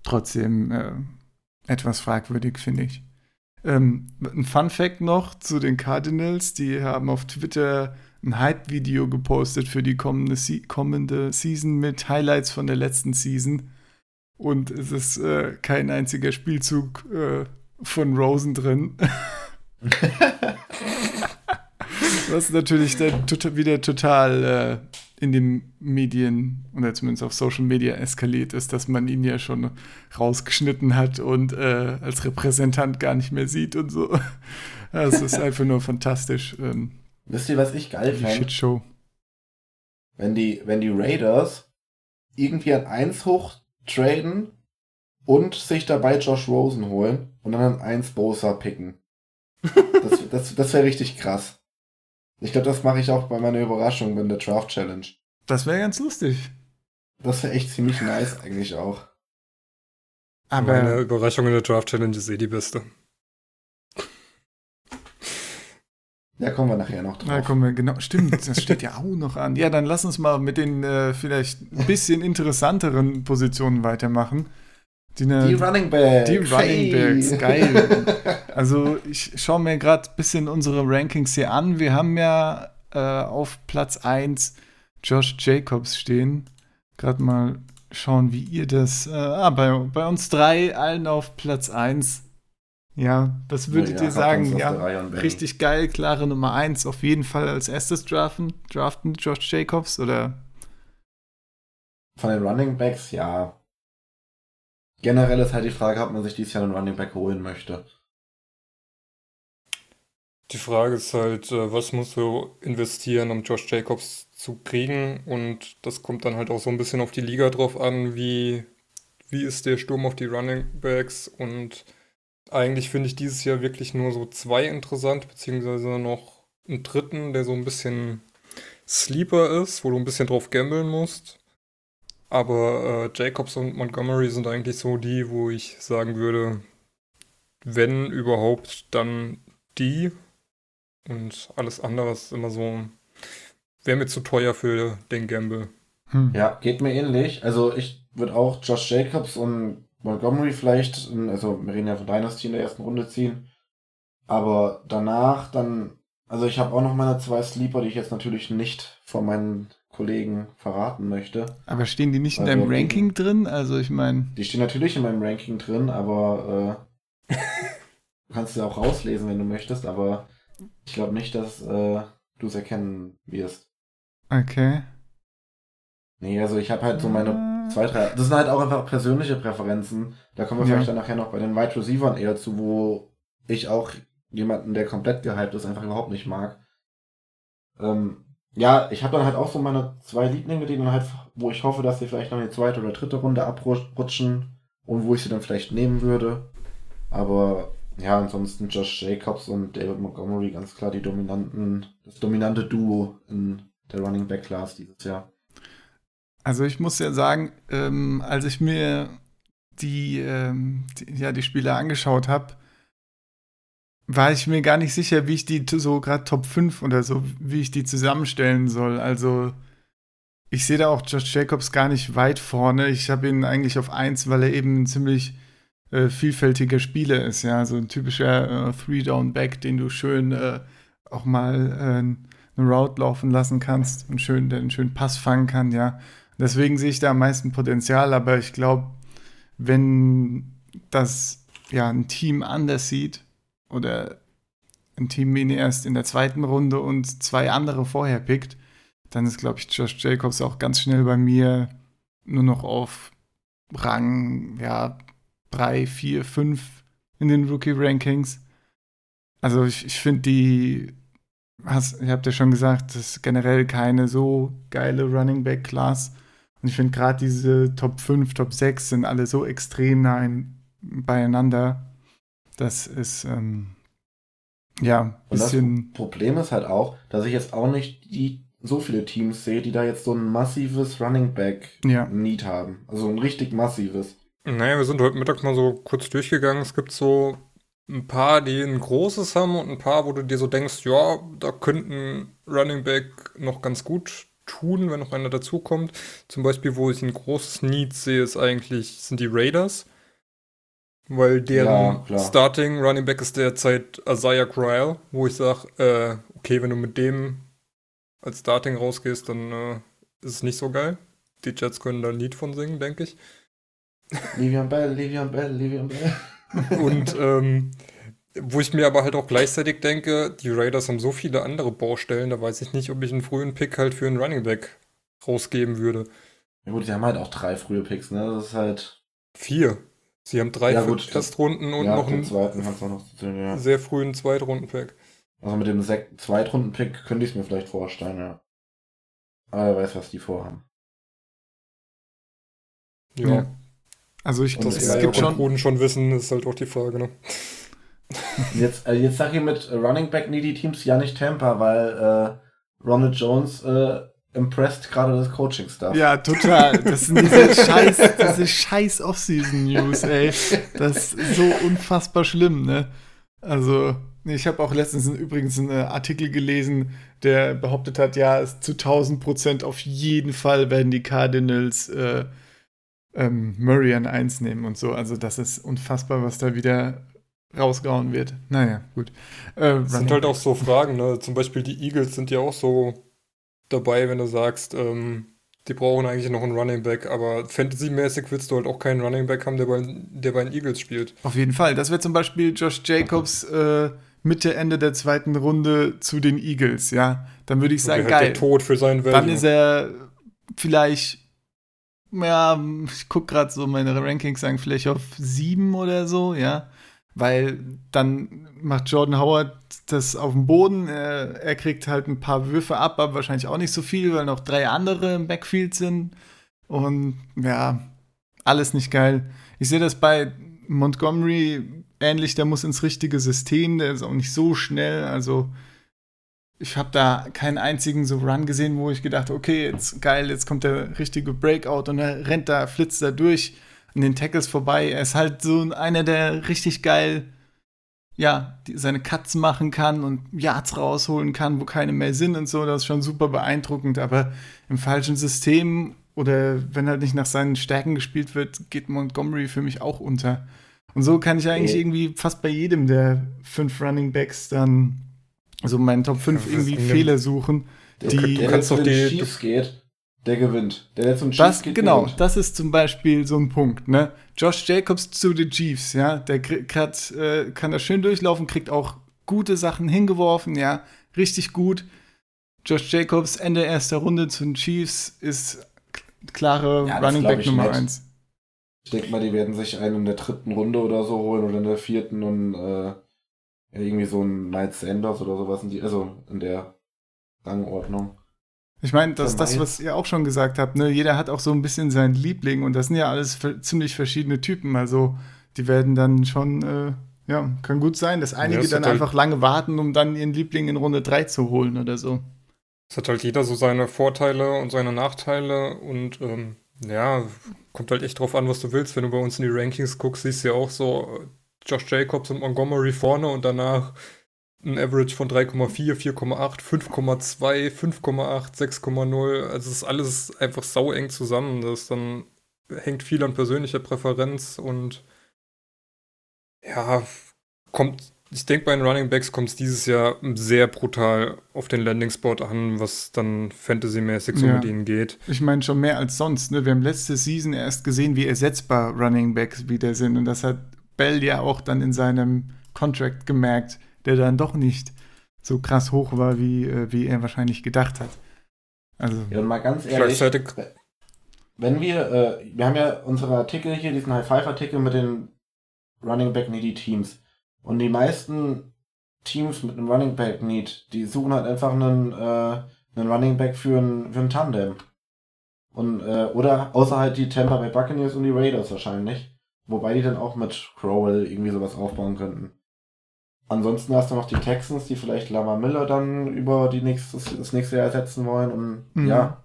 trotzdem äh, etwas fragwürdig, finde ich. Ähm, ein Fun Fact noch zu den Cardinals: Die haben auf Twitter ein Hype-Video gepostet für die kommende, Se kommende Season mit Highlights von der letzten Season. Und es ist äh, kein einziger Spielzug äh, von Rosen drin. Was natürlich dann tota- wieder total äh, in den Medien oder zumindest auf Social Media eskaliert ist, dass man ihn ja schon rausgeschnitten hat und äh, als Repräsentant gar nicht mehr sieht und so. Das ist einfach nur fantastisch. Ähm, Wisst ihr, was ich geil fände? Shitshow. Wenn die, wenn die Raiders irgendwie an 1 hoch traden und sich dabei Josh Rosen holen und dann an 1 Bosa picken. Das, das, das wäre richtig krass. Ich glaube, das mache ich auch bei meiner Überraschung in der Draft Challenge. Das wäre ganz lustig. Das wäre echt ziemlich nice eigentlich auch. Aber Meine Überraschung in der Draft Challenge ist eh die beste. Ja, kommen wir nachher noch drauf. Na, kommen wir, genau, stimmt, das steht ja auch noch an. Ja, dann lass uns mal mit den äh, vielleicht ein bisschen interessanteren Positionen weitermachen. Die, ne, die Running Backs. die Running Backs, geil. Also ich schaue mir gerade ein bisschen unsere Rankings hier an. Wir haben ja äh, auf Platz 1 Josh Jacobs stehen. Gerade mal schauen, wie ihr das. Äh, ah, bei, bei uns drei, allen auf Platz 1. Ja, was würdet ja, ihr sagen? Ja, richtig geil, klare Nummer 1. Auf jeden Fall als erstes draften, draften Josh Jacobs oder? Von den Running Backs, ja. Generell ist halt die Frage, ob man sich dieses Jahr einen Running Back holen möchte. Die Frage ist halt, äh, was musst du investieren, um Josh Jacobs zu kriegen? Und das kommt dann halt auch so ein bisschen auf die Liga drauf an, wie, wie ist der Sturm auf die Running Backs? Und eigentlich finde ich dieses Jahr wirklich nur so zwei interessant, beziehungsweise noch einen dritten, der so ein bisschen Sleeper ist, wo du ein bisschen drauf gambeln musst. Aber äh, Jacobs und Montgomery sind eigentlich so die, wo ich sagen würde, wenn überhaupt, dann die. Und alles andere ist immer so, wäre mir zu teuer für den Gamble. Hm. Ja, geht mir ähnlich. Also ich würde auch Josh Jacobs und Montgomery vielleicht, in, also wir reden ja von Dynasty in der ersten Runde ziehen. Aber danach dann, also ich habe auch noch meine zwei Sleeper, die ich jetzt natürlich nicht von meinen Kollegen verraten möchte. Aber stehen die nicht in Also, deinem Ranking drin? Also ich meine, Die stehen natürlich in meinem Ranking drin, aber äh, du kannst sie auch rauslesen, wenn du möchtest, aber ich glaube nicht, dass äh, du es erkennen wirst. okay. Nee, also ich habe halt so meine zwei, drei. Das sind halt auch einfach persönliche Präferenzen. Da kommen wir Ja. vielleicht dann nachher noch bei den Wide Receivern eher zu, wo ich auch jemanden, der komplett gehypt ist, einfach überhaupt nicht mag. Ähm, ja, ich habe dann halt auch so meine zwei Lieblinge, die dann halt, wo ich hoffe, dass sie vielleicht noch in die zweite oder dritte Runde abrutschen und wo ich sie dann vielleicht nehmen würde. Aber ja, ansonsten Josh Jacobs und David Montgomery ganz klar die dominanten, das dominante Duo in der Running Back Class dieses Jahr. Also ich muss ja sagen, ähm, als ich mir die, ähm, die, ja, die Spiele angeschaut habe, war ich mir gar nicht sicher, wie ich die so gerade Top 5 oder so, wie ich die zusammenstellen soll. Also ich sehe da auch Josh Jacobs gar nicht weit vorne. Ich habe ihn eigentlich auf 1, weil er eben ziemlich äh, vielfältiger Spieler ist, ja, so ein typischer äh, Three-Down-Back, den du schön äh, auch mal äh, eine Route laufen lassen kannst und schön, einen schönen Pass fangen kann, ja. Deswegen sehe ich da am meisten Potenzial, aber ich glaube, wenn das ja ein Team anders sieht oder ein Team ihn erst in der zweiten Runde und zwei andere vorher pickt, dann ist, glaube ich, Josh Jacobs auch ganz schnell bei mir nur noch auf Rang, ja, drei, vier, fünf in den Rookie-Rankings. Also ich, ich finde die, hast, ihr habt ja schon gesagt, das ist generell keine so geile Running Back Class. Und ich finde gerade diese Top 5, Top 6 sind alle so extrem nah in, beieinander. Das ist ähm, ja ein Und das bisschen. Problem ist halt auch, dass ich jetzt auch nicht die so viele Teams sehe, die da jetzt so ein massives Running Back Ja. Need haben. Also ein richtig massives. Naja, wir sind heute Mittag mal so kurz durchgegangen. Es gibt so ein paar, die ein großes haben und ein paar, wo du dir so denkst, ja, da könnten Running Back noch ganz gut tun, wenn noch einer dazukommt. Zum Beispiel, wo ich ein großes Need sehe, ist eigentlich, sind die Raiders. Weil deren Ja. Starting Running Back ist derzeit Isaiah Crowell, wo ich sage, äh, okay, wenn du mit dem als Starting rausgehst, dann äh, ist es nicht so geil. Die Jets können da ein Lied von singen, denke ich. Livian Bell, Livian Bell, Livian Bell. Und ähm, wo ich mir aber halt auch gleichzeitig denke, die Raiders haben so viele andere Baustellen, da weiß ich nicht, ob ich einen frühen Pick halt für einen Running Back rausgeben würde. Ja gut, sie haben halt auch drei frühe Picks, ne? Das ist halt. Vier. Sie haben drei Ja, gut, das- Erstrunden und ja, noch einen zweiten du auch noch zu tun, ja. sehr frühen Zweitrunden-Pick. Also mit dem Sek Zweitrunden-Pick könnte ich es mir vielleicht vorstellen, ja. Aber wer weiß, was die vorhaben. Ja. Ja. Also ich glaube, es gibt schon. Boden schon wissen, ist halt auch die Frage, ne? Jetzt, äh, jetzt sag ich mit Running Back Needy Teams ja nicht Tampa, weil äh, Ronald Jones äh, impressed gerade das Coaching-Staff. Ja, total. Das sind diese scheiß, diese scheiß Off-Season-News, ey. Das ist so unfassbar schlimm, ne? Also, ich habe auch letztens übrigens einen Artikel gelesen, der behauptet hat, ja, zu 1000 Prozent auf jeden Fall werden die Cardinals äh, ähm, Murray an 1 nehmen und so. Also, das ist unfassbar, was da wieder rausgehauen wird. Naja, gut. Äh, das sind halt auch so Fragen, ne? Zum Beispiel die Eagles sind ja auch so dabei, wenn du sagst, ähm, die brauchen eigentlich noch einen Running Back, aber Fantasy-mäßig willst du halt auch keinen Running Back haben, der bei, der bei den Eagles spielt. Auf jeden Fall. Das wäre zum Beispiel Josh Jacobs äh, Mitte, Ende der zweiten Runde zu den Eagles, ja. Dann würde ich sagen, geil. Der Tod für seinen Value. Dann ist er vielleicht, ja, ich gucke gerade so meine Rankings sagen, vielleicht auf sieben oder so, ja weil dann macht Jordan Howard das auf dem Boden. Er, kriegt halt ein paar Würfe ab, aber wahrscheinlich auch nicht so viel, weil noch drei andere im Backfield sind. Und ja, alles nicht geil. Ich sehe das bei Montgomery ähnlich, der muss ins richtige System, der ist auch nicht so schnell. Also ich habe da keinen einzigen so Run gesehen, wo ich gedacht, okay, jetzt geil, jetzt kommt der richtige Breakout und er rennt da, flitzt da durch an den Tackles vorbei. Er ist halt so einer, der richtig geil, ja, die, seine Cuts machen kann und Yards rausholen kann, wo keine mehr sind und so. Das ist schon super beeindruckend. Aber im falschen System oder wenn halt nicht nach seinen Stärken gespielt wird, geht Montgomery für mich auch unter. Und so kann ich eigentlich irgendwie fast bei jedem der fünf Running Backs dann so meinen Top 5 ja, irgendwie Fehler suchen. Die, du kannst doch die, Chiefs geht, der gewinnt. Der jetzt zum Chiefs geht, Genau, gewinnt. das ist zum Beispiel so ein Punkt. Ne? Josh Jacobs zu den Chiefs, ja, der grad, äh, kann da schön durchlaufen, kriegt auch gute Sachen hingeworfen, ja, richtig gut. Josh Jacobs Ende erster Runde zu den Chiefs ist klare ja, Running Back Nummer 1. Ich denke mal, die werden sich einen in der dritten Runde oder so holen oder in der vierten und äh, irgendwie so ein Miles Sanders oder sowas in die, also in der Rangordnung. Ich meine, das ist das, was ihr auch schon gesagt habt, ne? Jeder hat auch so ein bisschen seinen Liebling und das sind ja alles ziemlich verschiedene Typen. Also die werden dann schon, äh, ja, kann gut sein, dass einige ja, dann halt einfach lange warten, um dann ihren Liebling in Runde 3 zu holen oder so. Es hat halt jeder so seine Vorteile und seine Nachteile und ähm, ja, kommt halt echt drauf an, was du willst. Wenn du bei uns in die Rankings guckst, siehst du ja auch so Josh Jacobs und Montgomery vorne und danach ein Average von 3,4, 4,8, 5,2, 5,8, 6,0. Also es ist alles einfach sau eng zusammen. Das dann hängt viel an persönlicher Präferenz und ja, kommt, ich denke bei den Running Backs kommt es dieses Jahr sehr brutal auf den Landing Spot an, was dann Fantasy-mäßig so ja. mit ihnen geht. Ich meine schon mehr als sonst. Ne? Wir haben letzte Season erst gesehen, wie ersetzbar Running Backs wieder sind und das hat Bell ja auch dann in seinem Contract gemerkt der dann doch nicht so krass hoch war, wie, äh, wie er wahrscheinlich gedacht hat. Also, ja, und mal ganz ehrlich, wenn wir, äh, wir haben ja unsere Artikel hier, diesen High-Five-Artikel mit den Running Back Needy Teams. Und die meisten Teams mit einem Running Back Need, die suchen halt einfach einen, äh, einen Running Back für ein, für ein Tandem. Und, äh, oder außer halt die Tampa Bay Buccaneers und die Raiders wahrscheinlich. Wobei die dann auch mit Crowell irgendwie sowas aufbauen könnten. Ansonsten hast du noch die Texans, die vielleicht Lama Miller dann über die nächstes, das nächste Jahr ersetzen wollen. Und mhm. ja.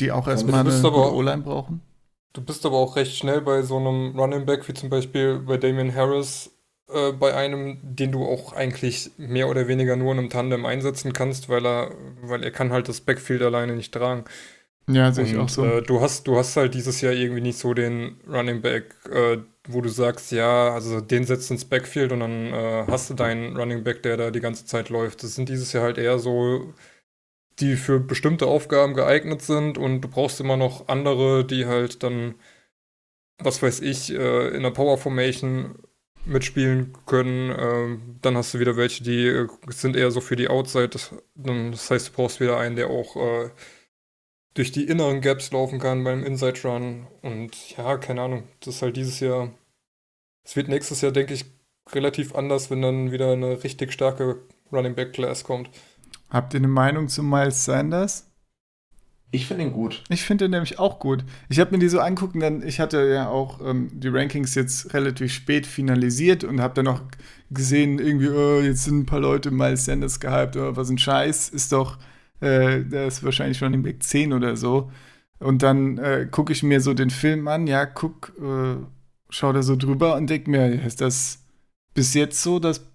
Die auch erstmal eine O-Line brauchen. Du bist aber auch recht schnell bei so einem Running Back, wie zum Beispiel bei Damian Harris, äh, bei einem, den du auch eigentlich mehr oder weniger nur in einem Tandem einsetzen kannst, weil er, weil er kann halt das Backfield alleine nicht tragen. Ja, sehe ich auch so. Äh, du, hast, du hast halt dieses Jahr irgendwie nicht so den Running Back, äh, wo du sagst, ja, also den setzt ins Backfield und dann äh, hast du deinen Running Back, der da die ganze Zeit läuft. Das sind dieses Jahr halt eher so, die für bestimmte Aufgaben geeignet sind und du brauchst immer noch andere, die halt dann, was weiß ich, äh, in der Power Formation mitspielen können. Ähm, dann hast du wieder welche, die äh, sind eher so für die Outside. Das, das heißt, du brauchst wieder einen, der auch äh, durch die inneren Gaps laufen kann beim Inside Run. Und ja, keine Ahnung, das ist halt dieses Jahr. Es wird nächstes Jahr, denke ich, relativ anders, wenn dann wieder eine richtig starke Running Back Class kommt. Habt ihr eine Meinung zu Miles Sanders? Ich finde ihn gut. Ich finde ihn nämlich auch gut. Ich habe mir die so angucken, dann ich hatte ja auch ähm, die Rankings jetzt relativ spät finalisiert und habe dann noch gesehen, irgendwie, oh, jetzt sind ein paar Leute Miles Sanders gehypt, oder was ein Scheiß, ist doch, äh, der ist wahrscheinlich schon im Weg 10 oder so. Und dann äh, gucke ich mir so den Film an, ja, guck, äh, schau da so drüber und denke mir, ist das bis jetzt so das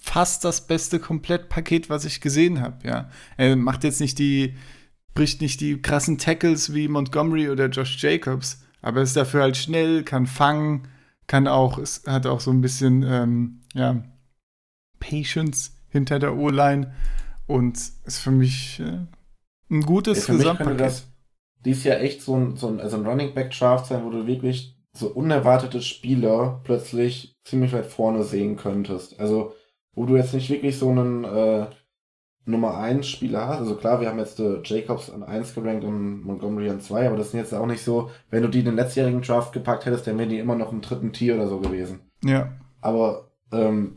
fast das beste Komplettpaket, was ich gesehen habe, ja. Er macht jetzt nicht die, bricht nicht die krassen Tackles wie Montgomery oder Josh Jacobs, aber ist dafür halt schnell, kann fangen, kann auch, es hat auch so ein bisschen, ähm, ja, Patience hinter der O-Line und ist für mich äh, ein gutes Ja, für mich Gesamtpaket. das dies Jahr echt so ein, so ein, also ein Running Back Draft sein, wo du wirklich so unerwartete Spieler plötzlich ziemlich weit vorne sehen könntest. Also, wo du jetzt nicht wirklich so einen äh, Nummer 1 Spieler hast. Also klar, wir haben jetzt äh, Jacobs an 1 gerankt und Montgomery an 2, aber das sind jetzt auch nicht so, wenn du die in den letztjährigen Draft gepackt hättest, dann wären die immer noch im dritten Tier oder so gewesen. Ja, Aber ähm,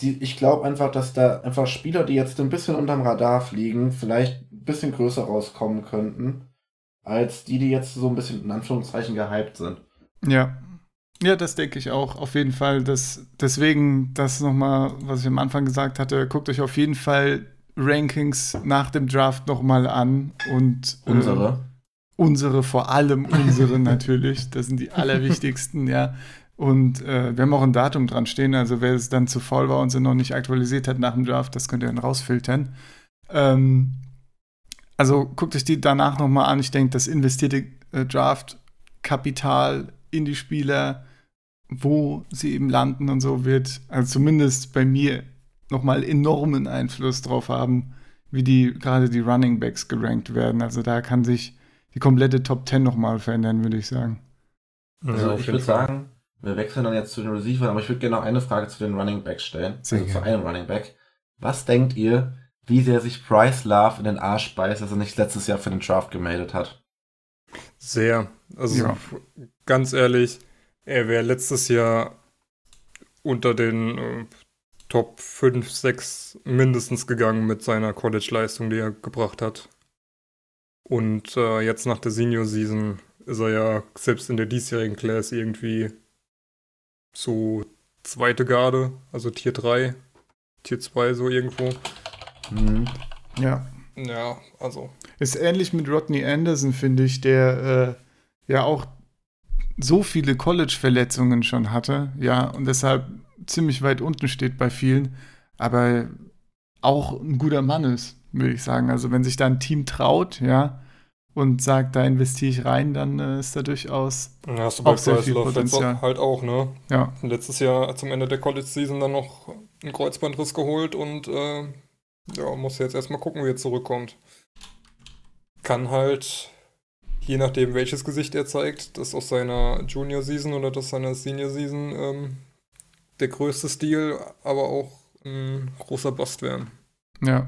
die, ich glaube einfach, dass da einfach Spieler, die jetzt ein bisschen unterm Radar fliegen, vielleicht ein bisschen größer rauskommen könnten, als die, die jetzt so ein bisschen in Anführungszeichen gehypt sind. Ja. Ja, das denke ich auch, auf jeden Fall. Das, deswegen, das nochmal, was ich am Anfang gesagt hatte, guckt euch auf jeden Fall Rankings nach dem Draft nochmal an und äh, Unsere. unsere, vor allem unsere natürlich, das sind die allerwichtigsten, ja. Und äh, wir haben auch ein Datum dran stehen, also wer es dann zu faul war und sie noch nicht aktualisiert hat nach dem Draft, das könnt ihr dann rausfiltern. Ähm, also guckt euch die danach nochmal an. Ich denke, das investierte äh, Draft-Kapital in die Spieler, wo sie eben landen und so, wird also zumindest bei mir nochmal enormen Einfluss drauf haben, wie die gerade die Running Backs gerankt werden. Also da kann sich die komplette Top 10 nochmal verändern, würde ich sagen. Also auf ich würde sagen, wir wechseln dann jetzt zu den Receivern, aber ich würde gerne noch eine Frage zu den Running Backs stellen. Sehr also zu einem Running Back. Was denkt ihr, wie sehr sich Bryce Love in den Arsch beißt, dass er nicht letztes Jahr für den Draft gemeldet hat? Sehr. Also Ja. ganz ehrlich, er wäre letztes Jahr unter den äh, Top 5, 6 mindestens gegangen mit seiner College-Leistung, die er gebracht hat. Und äh, jetzt nach der Senior-Season ist er ja selbst in der diesjährigen Class irgendwie so zweite Garde, also Tier 3, Tier 2 so irgendwo. Mhm. Ja. Ja, also Ist ähnlich mit Rodney Anderson, finde ich, der äh, ja auch so viele College-Verletzungen schon hatte, ja, und deshalb ziemlich weit unten steht bei vielen, aber auch ein guter Mann ist, würde ich sagen. Also wenn sich da ein Team traut, ja, und sagt, da investiere ich rein, dann äh, ist da durchaus, Ja, hast du Auch bei sehr viel Potenzial. halt auch, ne? ja, Letztes Jahr zum Ende der College-Season dann noch einen Kreuzbandriss geholt und äh, ja, muss jetzt erstmal gucken, wie er zurückkommt. Kann halt, je nachdem welches Gesicht er zeigt, das aus seiner Junior-Season oder das seiner Senior-Season ähm, der größte Stil, aber auch ein großer Bust werden. ja.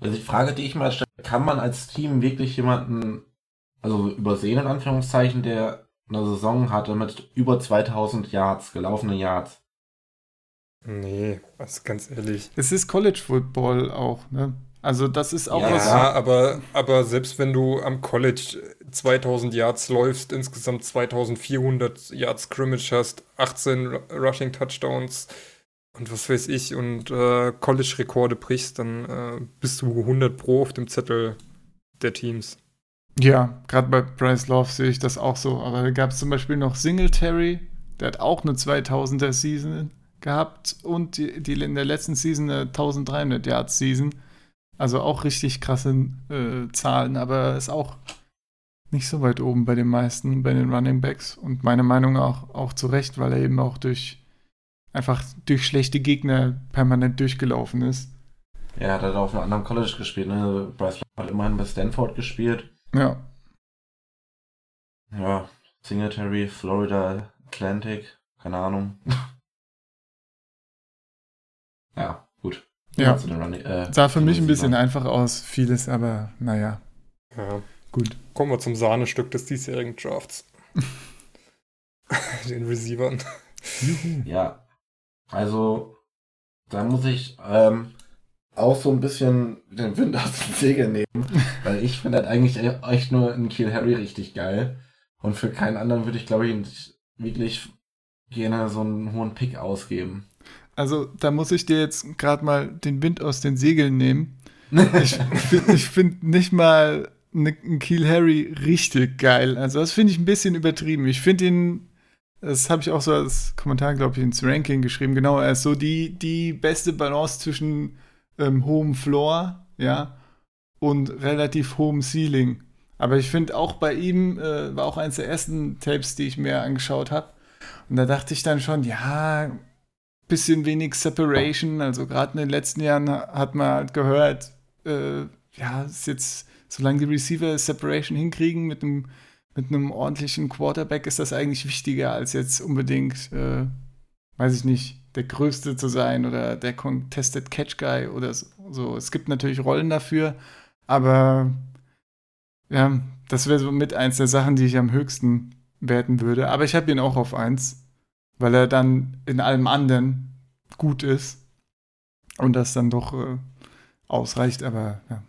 Also die Frage, die ich mal stelle, kann man als Team wirklich jemanden, also übersehen in Anführungszeichen, der eine Saison hatte mit über 2000 Yards, gelaufene Yards? Nee, also ganz ehrlich. Es ist College Football auch, ne? Also das ist auch Ja, was. Ja, aber, aber selbst wenn du am College 2000 Yards läufst, insgesamt 2400 Yards Scrimmage hast, 18 Ru- Rushing Touchdowns und was weiß ich und äh, College-Rekorde brichst, dann äh, bist du 100 Pro auf dem Zettel der Teams. Ja, gerade bei Bryce Love sehe ich das auch so. Aber da gab es zum Beispiel noch Singletary, der hat auch eine 2000er Season gehabt und die, die in der letzten Season eine 1300 Yards Season. Also auch richtig krasse äh, Zahlen, aber ist auch nicht so weit oben bei den meisten, bei den Running Backs. Und meiner Meinung nach auch, auch zu Recht, weil er eben auch durch einfach durch schlechte Gegner permanent durchgelaufen ist. Ja, hat er auf einem anderen College gespielt. Ne? Bryce Love hat immerhin bei Stanford gespielt. Ja, Ja, Singletary, Florida Atlantic, keine Ahnung. ja, gut. Ja. Running- äh, sah für mich ein bisschen einfach aus, vieles, aber naja, Ja. gut. Kommen wir zum Sahnestück des diesjährigen Drafts. Den Receivern. Ja, also da muss ich, ähm, auch so ein bisschen den Wind aus den Segeln nehmen, weil ich finde halt eigentlich echt nur einen Kiel Harry richtig geil. Und für keinen anderen würde ich, glaube ich, wirklich gerne so einen hohen Pick ausgeben. Also, da muss ich dir jetzt gerade mal den Wind aus den Segeln nehmen. Ich finde ich find nicht mal ne- einen Kiel Harry richtig geil. Also, das finde ich ein bisschen übertrieben. Ich finde ihn, das habe ich auch so als Kommentar, glaube ich, ins Ranking geschrieben. Genau, er ist so die, die beste Balance zwischen ähm, hohem Floor, ja, und relativ hohem Ceiling. Aber ich finde auch bei ihm, äh, war auch eines der ersten Tapes, die ich mir angeschaut habe. Und da dachte ich dann schon, ja, bisschen wenig Separation. Also gerade in den letzten Jahren ha- hat man halt gehört, äh, ja, ist jetzt, solange die Receiver Separation hinkriegen mit einem mit einem ordentlichen Quarterback, ist das eigentlich wichtiger, als jetzt unbedingt, äh, weiß ich nicht, der Größte zu sein oder der Contested Catch Guy oder so. Es gibt natürlich Rollen dafür, aber ja, das wäre so mit eins der Sachen, die ich am höchsten werten würde. Aber ich habe ihn auch auf eins, weil er dann in allem anderen gut ist und das dann doch äh, ausreicht. Aber ja.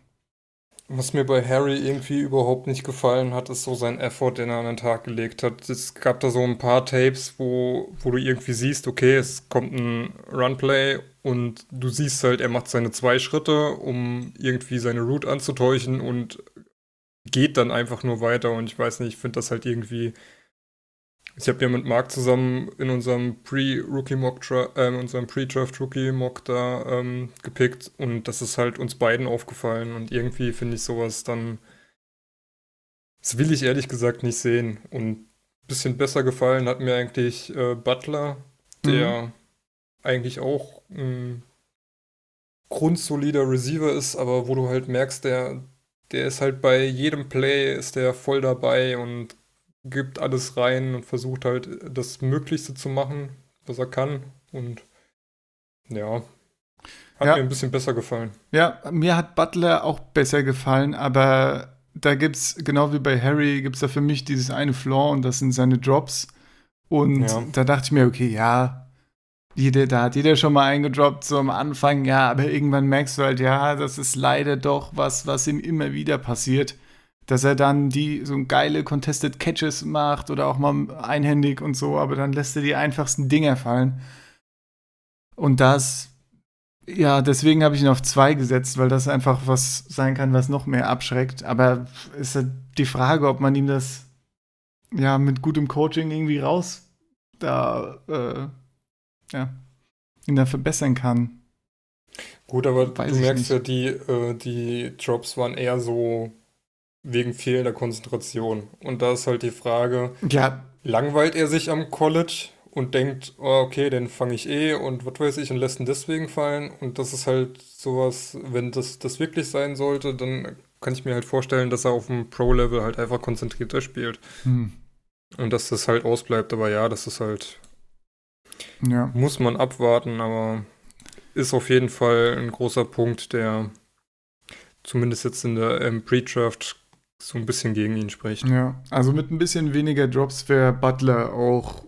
Was mir bei Harry irgendwie überhaupt nicht gefallen hat, ist so sein Effort, den er an den Tag gelegt hat. Es gab da so ein paar Tapes, wo, wo du irgendwie siehst, okay, es kommt ein Runplay und du siehst halt, er macht seine zwei Schritte, um irgendwie seine Route anzutäuschen und geht dann einfach nur weiter. Und ich weiß nicht, ich finde das halt irgendwie. Ich habe ja mit Marc zusammen in unserem Pre-Rookie-Mock, äh, unserem Pre-Draft-Rookie-Mock da ähm, gepickt und das ist halt uns beiden aufgefallen und irgendwie finde ich sowas dann, das will ich ehrlich gesagt nicht sehen und ein bisschen besser gefallen hat mir eigentlich äh, Butler, der eigentlich auch ein grundsolider Receiver ist, aber wo du halt merkst, der, der ist halt bei jedem Play ist der voll dabei und gibt alles rein und versucht halt das Möglichste zu machen, was er kann. Und ja, hat Ja. mir ein bisschen besser gefallen. Ja, mir hat Butler auch besser gefallen, aber da gibt's, genau wie bei Harry, gibt's da für mich dieses eine Flaw und das sind seine Drops. Und Ja. da dachte ich mir, okay, ja, jeder, da hat jeder schon mal eingedroppt, so am Anfang, ja, aber irgendwann merkst du halt, ja, das ist leider doch was, was ihm immer wieder passiert. Dass er dann die so geile Contested Catches macht oder auch mal einhändig und so, aber dann lässt er die einfachsten Dinger fallen. Und das ja, deswegen habe ich ihn auf zwei gesetzt, weil das einfach was sein kann, was noch mehr abschreckt. Aber ist halt die Frage, ob man ihm das ja mit gutem Coaching irgendwie raus da äh, ja ihn da verbessern kann. Gut, aber Weiß du merkst nicht. ja, die, äh, die Drops waren eher so wegen fehlender Konzentration. Und da ist halt die Frage, Ja, langweilt er sich am College und denkt, oh, okay, den fange ich eh und was weiß ich und lässt ihn deswegen fallen. Und das ist halt sowas, wenn das, das wirklich sein sollte, dann kann ich mir halt vorstellen, dass er auf dem Pro-Level halt einfach konzentrierter spielt. hm, Und dass das halt ausbleibt. Aber ja, das ist halt, ja, muss man abwarten, aber ist auf jeden Fall ein großer Punkt, der zumindest jetzt in der ähm, Pre-Draft so ein bisschen gegen ihn spricht. ja. Also mit ein bisschen weniger Drops wäre Butler auch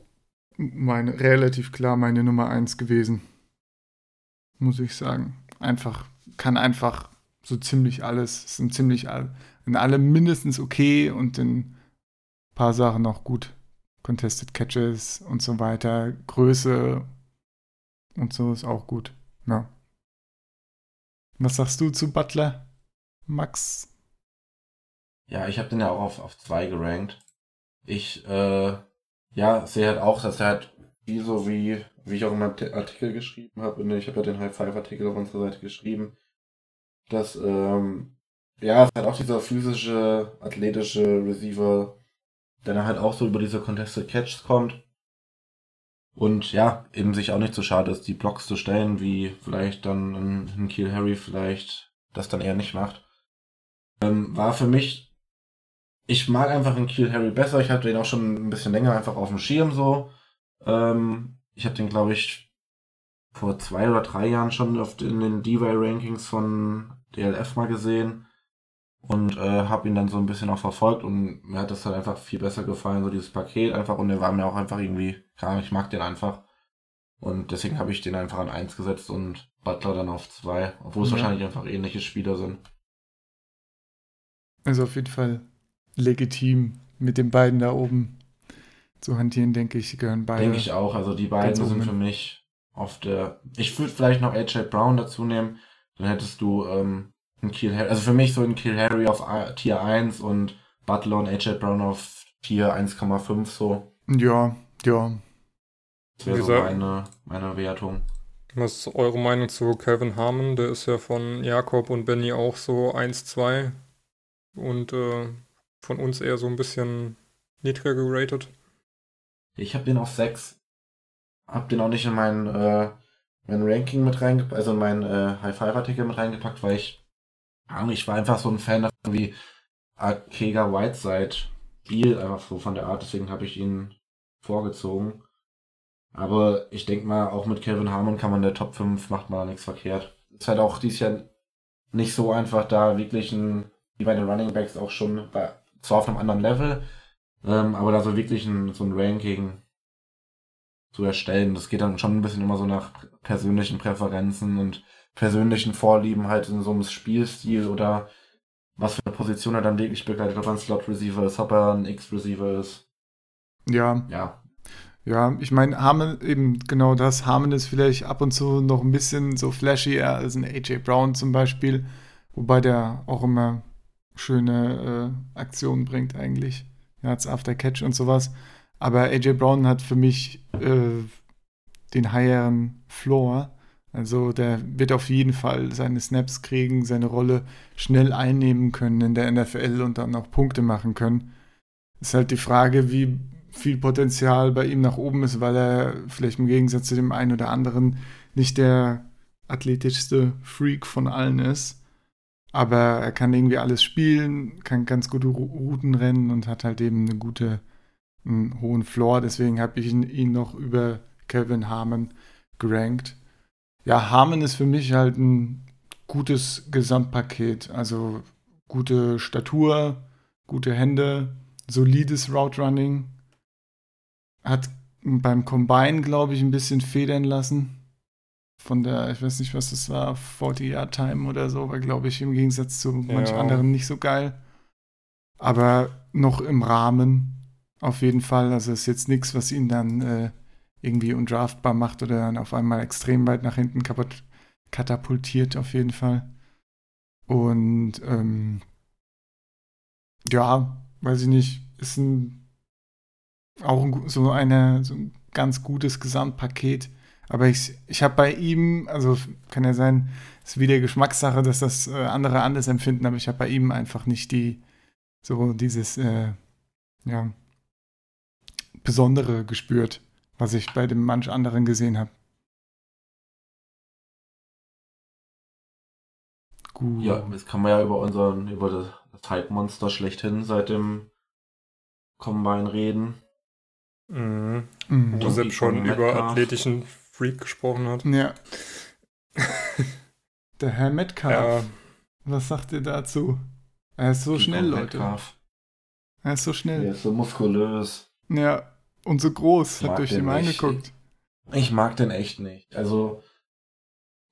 meine, relativ klar meine Nummer eins gewesen. Muss ich sagen. Einfach, kann einfach so ziemlich alles, sind ziemlich all, in allem mindestens okay und in paar Sachen auch gut. Contested Catches und so weiter. Größe und so ist auch gut. Ja. Was sagst du zu Butler, Max? Ja, ich habe den ja auch auf, auf zwei gerankt. Ich, äh, ja, sehe halt auch, dass er halt, wie so wie, wie ich auch in meinem Artikel geschrieben habe, ich habe ja den High Five Artikel auf unserer Seite geschrieben, dass, ähm, ja, es halt auch dieser physische, athletische Receiver, der dann halt auch so über diese Contested Catches kommt. Und ja, eben sich auch nicht so schade ist, die Blocks zu stellen, wie vielleicht dann ein Kiel Harry vielleicht das dann eher nicht macht. Ähm, war für mich ich mag einfach den Kiel Harry besser. Ich hatte den auch schon ein bisschen länger einfach auf dem Schirm so. Ähm, ich habe den, glaube ich, vor zwei oder drei Jahren schon den, in den DY-Rankings von DLF mal gesehen und äh, habe ihn dann so ein bisschen auch verfolgt und mir hat das halt einfach viel besser gefallen, so dieses Paket einfach und der war mir auch einfach irgendwie, Ahnung, ich mag den einfach und deswegen habe ich den einfach an eins gesetzt und Butler dann auf zwei, obwohl es Ja. wahrscheinlich einfach ähnliche Spieler sind. Also auf jeden Fall legitim, mit den beiden da oben zu hantieren, denke ich, gehören beide. Denke ich auch. Also die beiden oben sind hin. für mich auf der. Ich würde vielleicht noch AJ Brown dazu nehmen. Dann hättest du ähm, einen Kiel Harry. Also für mich so ein Kiel Harry auf A- Tier 1 und Butler und AJ Brown auf Tier 1,5 so. Ja, ja. Das wäre so meine, meine Wertung. Was ist eure Meinung zu Kevin Harmon? Der ist ja von Jakob und Benny auch so 1-2 und äh, von uns eher so ein bisschen niedriger geratet. Ich habe den auf 6. Hab den auch nicht in mein, äh, mein Ranking mit reingepackt, also in mein äh, High-Five-Artikel mit reingepackt, weil ich, ich war einfach so ein Fan davon wie Arkega Whiteside Spiel, einfach so von der Art, deswegen habe ich ihn vorgezogen. Aber ich denke mal, auch mit Kevin Harmon kann man der Top 5 macht man da nichts verkehrt. Ist halt auch dies Jahr nicht so einfach, da wirklich ein, wie bei den Running Backs auch schon, bei, zwar auf einem anderen Level, ähm, aber da so wirklich ein, so ein Ranking zu erstellen. Das geht dann schon ein bisschen immer so nach persönlichen Präferenzen und persönlichen Vorlieben halt in so einem Spielstil oder was für eine Position er dann wirklich begleitet, ob er ein Slot-Receiver ist, ob er ein X-Receiver ist. Ja, Ja, ja, ich meine, Harmon, eben genau das. Harmon ist vielleicht ab und zu noch ein bisschen so flashier als ein AJ Brown zum Beispiel, wobei der auch immer schöne äh, Aktionen bringt eigentlich. Yards after Catch und sowas. Aber AJ Brown hat für mich äh, den higheren Floor. Also der wird auf jeden Fall seine Snaps kriegen, seine Rolle schnell einnehmen können in der NFL und dann auch Punkte machen können. Ist halt die Frage, wie viel Potenzial bei ihm nach oben ist, weil er vielleicht im Gegensatz zu dem einen oder anderen nicht der athletischste Freak von allen ist. Aber er kann irgendwie alles spielen, kann ganz gute Routen rennen und hat halt eben eine gute, einen hohen Floor. Deswegen habe ich ihn, ihn noch über Kevin Harmon gerankt. Ja, Harmon ist für mich halt ein gutes Gesamtpaket. Also gute Statur, gute Hände, solides Route Running. Hat beim Combine, glaube ich, ein bisschen federn lassen. Von der, ich weiß nicht, was das war, 40-Yard-Time oder so, war, glaube ich, im Gegensatz zu manch Ja. anderen nicht so geil. Aber noch im Rahmen, auf jeden Fall. Also ist jetzt nichts, was ihn dann äh, irgendwie undraftbar macht oder dann auf einmal extrem weit nach hinten kaputt, katapultiert, auf jeden Fall. Und ähm, ja, weiß ich nicht, ist ein auch ein, so, eine, so ein ganz gutes Gesamtpaket. Aber ich, ich habe bei ihm, also kann ja sein, ist wieder Geschmackssache, dass das äh, andere anders empfinden, aber ich habe bei ihm einfach nicht die, so dieses, äh, ja, Besondere gespürt, was ich bei dem manch anderen gesehen habe. Gut. ja, jetzt kann man ja über unseren, über das, das Hype-Monster schlechthin seit dem Combine reden. Mhm. Mhm. Und Sepp schon über athletischen Freak gesprochen hat. Ja. Der Herr Metcalf. Ja, Was sagt ihr dazu? Er ist so schnell, Deacon Leute. Metcalf. Er ist so schnell. ist so muskulös. Ja. Und so groß. Hat durch den ihn reingeguckt. Ich mag den echt nicht. Also,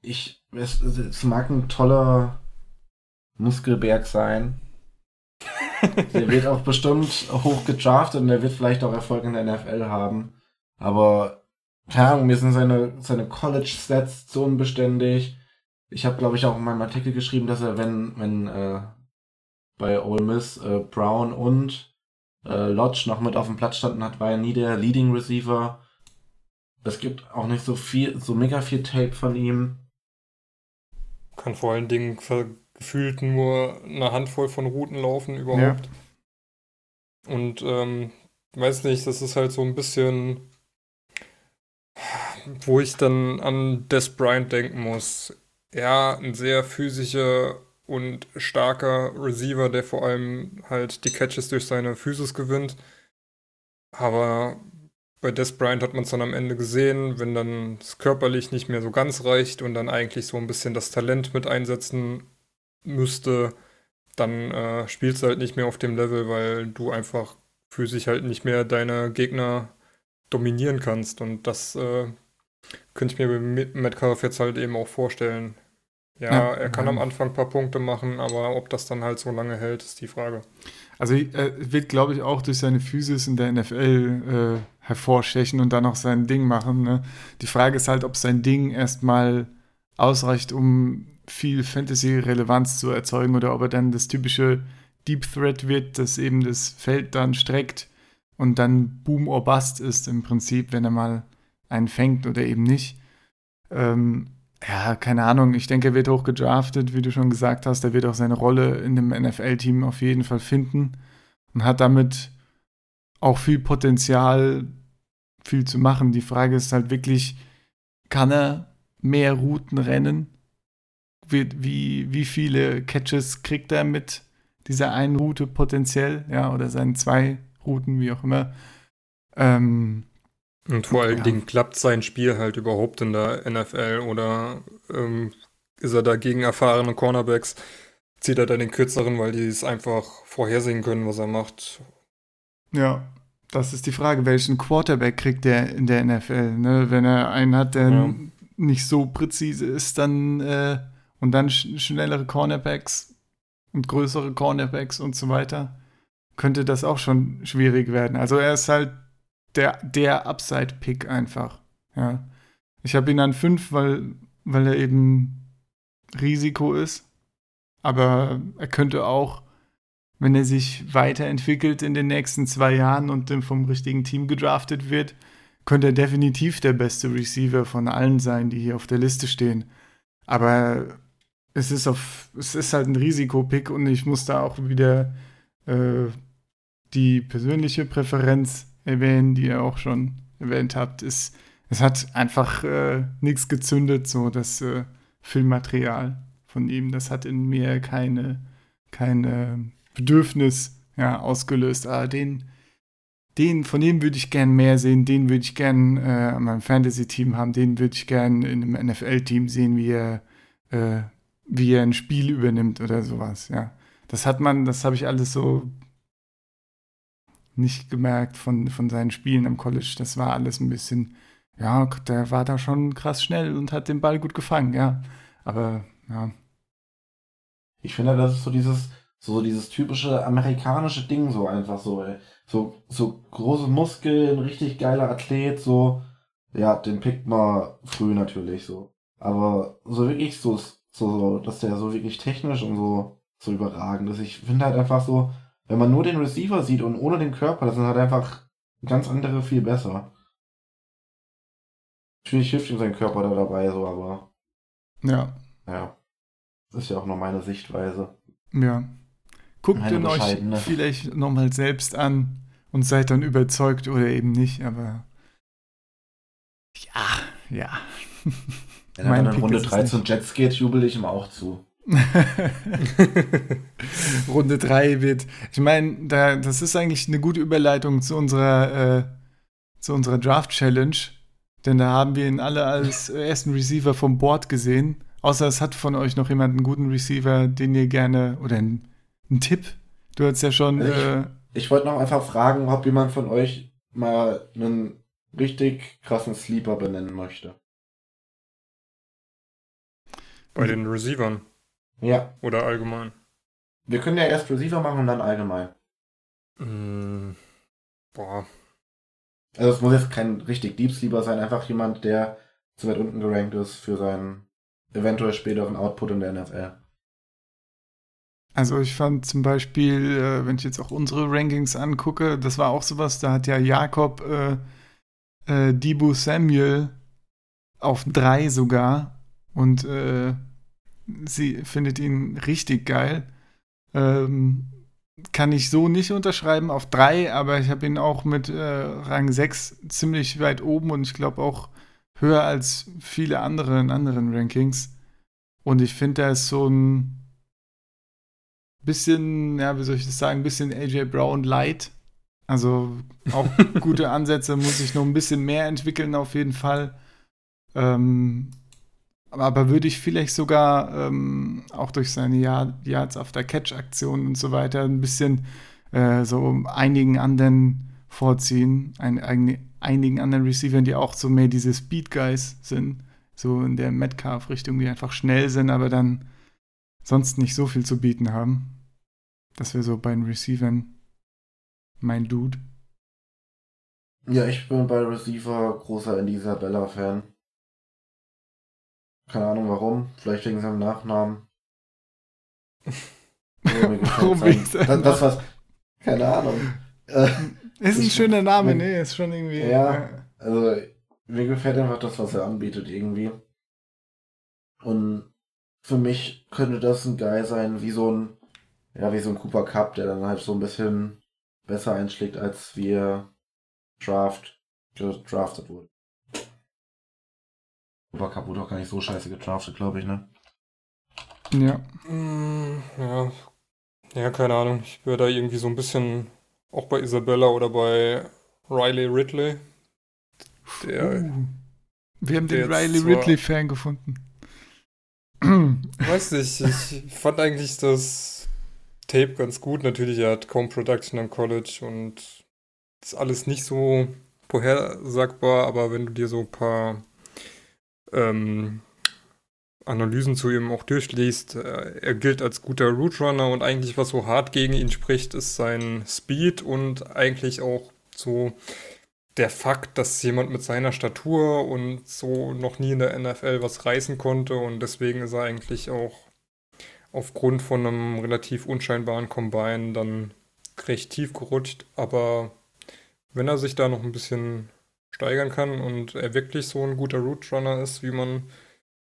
ich, es, es mag ein toller Muskelberg sein. der wird auch bestimmt hoch gedraftet und der wird vielleicht auch Erfolg in der NFL haben. Aber, keine Ahnung, mir sind seine, seine College-Stats zu unbeständig. Ich habe, glaube ich, auch in meinem Artikel geschrieben, dass er, wenn, wenn äh, bei Ole Miss äh, Brown und äh, Lodge noch mit auf dem Platz standen hat, war er nie der Leading Receiver. Es gibt auch nicht so viel, so mega viel Tape von ihm. kann vor allen Dingen gefühlt nur eine Handvoll von Routen laufen überhaupt. Und ähm, weiß nicht, das ist halt so ein bisschen, wo ich dann an Des Bryant denken muss. Ja, ein sehr physischer und starker Receiver, der vor allem halt die Catches durch seine Physis gewinnt. Aber bei Des Bryant hat man es dann am Ende gesehen, wenn dann es körperlich nicht mehr so ganz reicht und dann eigentlich so ein bisschen das Talent mit einsetzen müsste, dann äh, spielst du halt nicht mehr auf dem Level, weil du einfach physisch halt nicht mehr deine Gegner dominieren kannst. Und das äh, Könnte ich mir mit Metcalf jetzt halt eben auch vorstellen. Ja, Ja. er kann am Anfang ein paar Punkte machen, aber ob das dann halt so lange hält, ist die Frage. Also er wird, glaube ich, auch durch seine Physis in der NFL äh, hervorstechen und dann auch sein Ding machen. Ne? Die Frage ist halt, ob sein Ding erstmal ausreicht, um viel Fantasy-Relevanz zu erzeugen oder ob er dann das typische Deep Threat wird, das eben das Feld dann streckt und dann Boom or Bust ist im Prinzip, wenn er mal einen fängt oder eben nicht. Ähm, ja, keine Ahnung. Ich denke, er wird hoch gedraftet, wie du schon gesagt hast. Er wird auch seine Rolle in dem NFL-Team auf jeden Fall finden und hat damit auch viel Potenzial, viel zu machen. Die Frage ist halt wirklich, kann er mehr Routen rennen? Wie, wie, wie viele Catches kriegt er mit dieser einen Route potenziell? Ja, oder seinen zwei Routen, wie auch immer. Ähm, Und vor allen Ja. Dingen klappt sein Spiel halt überhaupt in der NFL oder ähm, ist er da gegen erfahrene Cornerbacks? Zieht er dann den kürzeren, weil die es einfach vorhersehen können, was er macht? Ja, das ist die Frage, welchen Quarterback kriegt er in der NFL? Ne? Wenn er einen hat, der Ja. nicht so präzise ist, dann äh, und dann sch schnellere Cornerbacks und größere Cornerbacks und so weiter, könnte das auch schon schwierig werden. Also er ist halt der, der Upside-Pick einfach. Ja. Ich habe ihn an fünf, weil, weil er eben Risiko ist. Aber er könnte auch wenn er sich weiterentwickelt in den nächsten zwei Jahren und vom richtigen Team gedraftet wird, könnte er definitiv der beste Receiver von allen sein, die hier auf der Liste stehen. Aber es ist auf, es ist halt ein Risikopick und ich muss da auch wieder äh, die persönliche Präferenz erwähnen, die ihr auch schon erwähnt habt. Ist, es hat einfach äh, nichts gezündet, so das äh, Filmmaterial von ihm. Das hat in mir keine, keine Bedürfnis ja, ausgelöst. Ah, den, den, von dem würde ich gern mehr sehen, den würde ich gern äh, an meinem Fantasy-Team haben, den würde ich gern in einem NFL-Team sehen, wie er, äh, wie er ein Spiel übernimmt oder sowas, ja. Das hat man, das habe ich alles so nicht gemerkt von, von seinen Spielen am College. Das war alles ein bisschen, ja, der war da schon krass schnell und hat den Ball gut gefangen, ja. Aber, ja. Ich finde, das ist so dieses, so dieses typische amerikanische Ding, so einfach so, ey. So, so große Muskeln, richtig geiler Athlet, so. Ja, den pickt man früh natürlich so. Aber so wirklich so, so, so, dass der so wirklich technisch und so, so überragend ist. Ich finde halt einfach so, wenn man nur den Receiver sieht und ohne den Körper, das sind halt einfach ganz andere viel besser. Natürlich hilft ihm sein Körper da dabei, so, aber, Ja, ja. Das ist ja auch nur meine Sichtweise. ja. Guckt Meine ihn euch vielleicht nochmal selbst an und seid dann überzeugt oder eben nicht, aber ja, ja. Wenn er dann in Runde ist es 13 Jets geht, jubel ich ihm auch zu. Runde 3 wird. Ich meine, da, das ist eigentlich eine gute Überleitung zu unserer, äh, zu unserer Draft-Challenge. Denn da haben wir ihn alle als ersten Receiver vom Board gesehen. Außer es hat von euch noch jemand einen guten Receiver, den ihr gerne. Oder einen, einen Tipp. Du hast ja schon. Ich- Äh, Ich wollte noch einfach fragen, ob jemand von euch mal einen richtig krassen Sleeper benennen möchte. Bei den Receivern Ja, oder allgemein. wir können ja erst Receiver machen und dann allgemein. Mm, boah, Also es muss jetzt kein richtig Deep Sleeper sein, einfach jemand, der zu weit unten gerankt ist für seinen eventuell späteren Output in der NFL. Also ich fand zum Beispiel, äh, wenn ich jetzt auch unsere Rankings angucke, das war auch sowas, da hat ja Jakob äh, äh, Dibu Samuel auf drei sogar und äh, sie findet ihn richtig geil. Ähm, kann ich so nicht unterschreiben auf drei, aber ich habe ihn auch mit äh, Rang 6 ziemlich weit oben und ich glaube auch höher als viele andere in anderen Rankings. Und ich finde, er ist so ein bisschen, ja, wie soll ich das sagen, ein bisschen AJ Brown light. Also auch gute Ansätze, muss sich noch ein bisschen mehr entwickeln auf jeden Fall. Ähm, aber würde ich vielleicht sogar ähm, auch durch seine Yard- Yards after Catch Aktionen und so weiter ein bisschen äh, so einigen anderen vorziehen, ein, ein, einigen anderen Receivern, die auch so mehr diese Speed Guys sind, so in der Metcalf-Richtung, die einfach schnell sind, aber dann sonst nicht so viel zu bieten haben. Das wäre so bei den Receivern mein Dude. Ja, ich bin bei Receiver großer Andy Isabella-Fan. Keine Ahnung warum, vielleicht wegen seinem Nachnamen. Warum wegen seinem das, das was. Keine Ahnung. Äh, Ist ein schöner Name, ne? Ist schon irgendwie. Ja. Also, mir gefällt einfach das, was er anbietet, irgendwie. Und für mich könnte das ein Guy sein, wie so ein, ja, wie so ein Cooper Cup, der dann halt so ein bisschen besser einschlägt, als wie er Draft, gedraftet wurde. Cooper Cup wurde auch gar nicht so scheiße gedraftet, glaube ich, ne? ja. Mm, ja. Ja, keine Ahnung. Ich wäre da irgendwie so ein bisschen auch bei Isabella oder bei Riley Ridley. Der, Uh, wir haben der den Riley Ridley-Fan gefunden. weiß nicht, ich fand eigentlich das Tape ganz gut. Natürlich, er hat kaum Production am College und ist alles nicht so vorhersagbar, aber wenn du dir so ein paar ähm, Analysen zu ihm auch durchliest, äh, er gilt als guter Route Runner und eigentlich was so hart gegen ihn spricht, ist sein Speed und eigentlich auch so der Fakt, dass jemand mit seiner Statur und so noch nie in der NFL was reißen konnte und deswegen ist er eigentlich auch aufgrund von einem relativ unscheinbaren Combine dann recht tief gerutscht, aber wenn er sich da noch ein bisschen steigern kann und er wirklich so ein guter Route Runner ist, wie man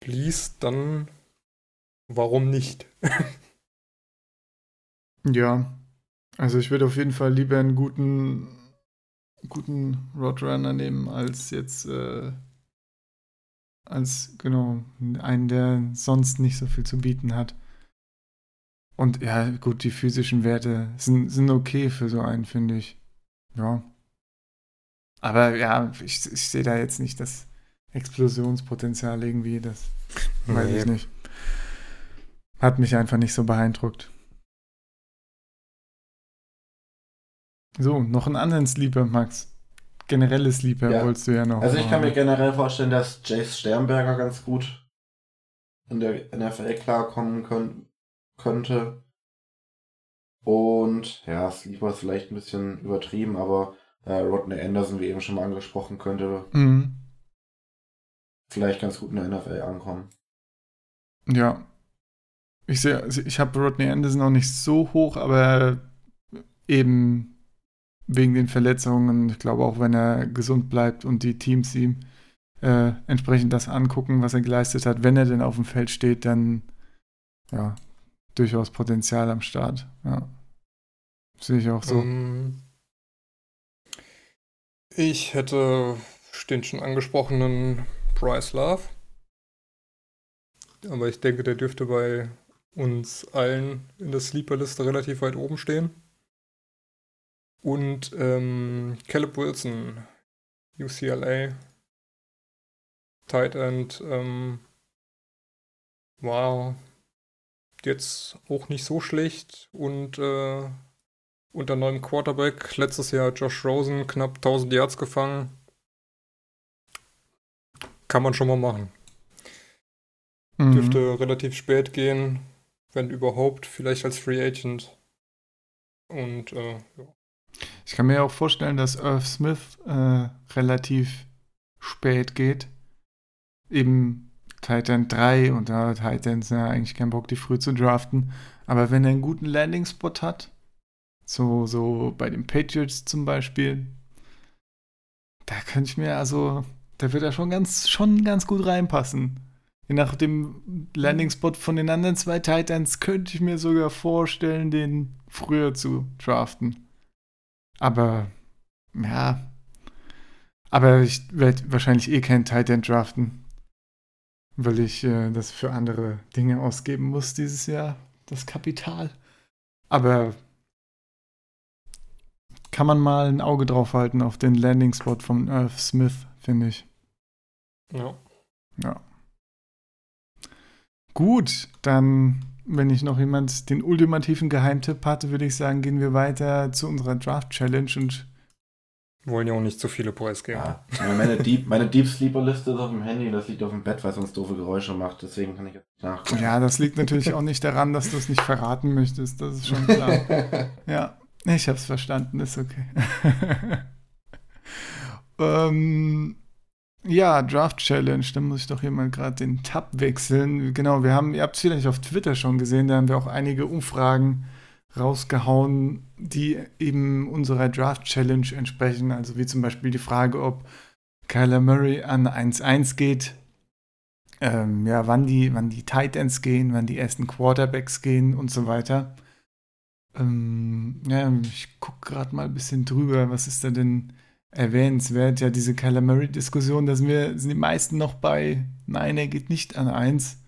liest, dann warum nicht? Ja, also ich würde auf jeden Fall lieber einen guten, guten Roadrunner nehmen, als jetzt, äh, als, genau, einen, der sonst nicht so viel zu bieten hat. Und ja, gut, die physischen Werte sind, sind okay für so einen, finde ich. Ja. Aber ja, ich, ich sehe da jetzt nicht das Explosionspotenzial irgendwie, das weiß ich nicht. Hat mich einfach nicht so beeindruckt. So, noch einen anderen Sleeper, Max. Generelle Sleeper Ja. wolltest du ja noch. Also ich kann mir generell vorstellen, dass Jace Sternberger ganz gut in der NFL klarkommen können, könnte. Und ja, Sleeper ist vielleicht ein bisschen übertrieben, aber äh, Rodney Anderson, wie eben schon mal angesprochen, könnte Mhm. vielleicht ganz gut in der NFL ankommen. Ja. Ich sehe, ich habe Rodney Anderson auch nicht so hoch, aber eben wegen den Verletzungen, ich glaube auch, wenn er gesund bleibt und die Teams ihm äh, entsprechend das angucken, was er geleistet hat, wenn er denn auf dem Feld steht, dann ja, durchaus Potenzial am Start. Ja. Sehe ich auch so. Ähm, ich hätte den schon angesprochenen Bryce Love. Aber ich denke, der dürfte bei uns allen in der Sleeper-Liste relativ weit oben stehen. Und ähm, Caleb Wilson, UCLA, Tight End, ähm, war jetzt auch nicht so schlecht und äh, unter neuem Quarterback. Letztes Jahr Josh Rosen knapp 1000 Yards gefangen. Kann man schon mal machen. Mhm. Dürfte relativ spät gehen, wenn überhaupt, vielleicht als Free Agent. Und äh, ja. Ich kann mir auch vorstellen, dass Irv Smith äh, relativ spät geht. Eben Titan 3 und da hat Titans ja eigentlich keinen Bock, die früh zu draften. Aber wenn er einen guten Landing-Spot hat, so, so bei den Patriots zum Beispiel, da könnte ich mir also, da wird er schon ganz, schon ganz gut reinpassen. Je nach dem Landing-Spot von den anderen zwei Titans könnte ich mir sogar vorstellen, den früher zu draften. Aber, ja. Aber ich werde wahrscheinlich eh keinen Titan draften. Weil ich äh, das für andere Dinge ausgeben muss dieses Jahr. Das Kapital. Aber kann man mal ein Auge drauf halten auf den Landing-Spot von Irv Smith, finde ich. ja. Ja. Gut, dann, wenn ich noch jemand den ultimativen Geheimtipp hatte, würde ich sagen, gehen wir weiter zu unserer Draft-Challenge und Wollen ja auch nicht zu viele preisgeben. Ja. Meine Deep, meine Deep Sleeper Liste ist auf dem Handy, das liegt auf dem Bett, weil es sonst doofe Geräusche macht. Deswegen kann ich jetzt nicht nachgucken. Ja, das liegt natürlich auch nicht daran, dass du es nicht verraten möchtest. Das ist schon klar. Ja, ich hab's verstanden, ist okay. ähm, ja, Draft Challenge, da muss ich doch hier mal gerade den Tab wechseln. Genau, wir haben, ihr habt es vielleicht auf Twitter schon gesehen, da haben wir auch einige Umfragen rausgehauen, die eben unserer Draft Challenge entsprechen. Also wie zum Beispiel die Frage, ob Kyler Murray an 1-1 geht, ähm, ja, wann die, wann die Tight Ends gehen, wann die ersten Quarterbacks gehen und so weiter. Ähm, ja, ich gucke gerade mal ein bisschen drüber, was ist da denn erwähnenswert? Ja, diese Kyler Murray-Diskussion, da sind, wir, sind die meisten noch bei, nein, er geht nicht an 1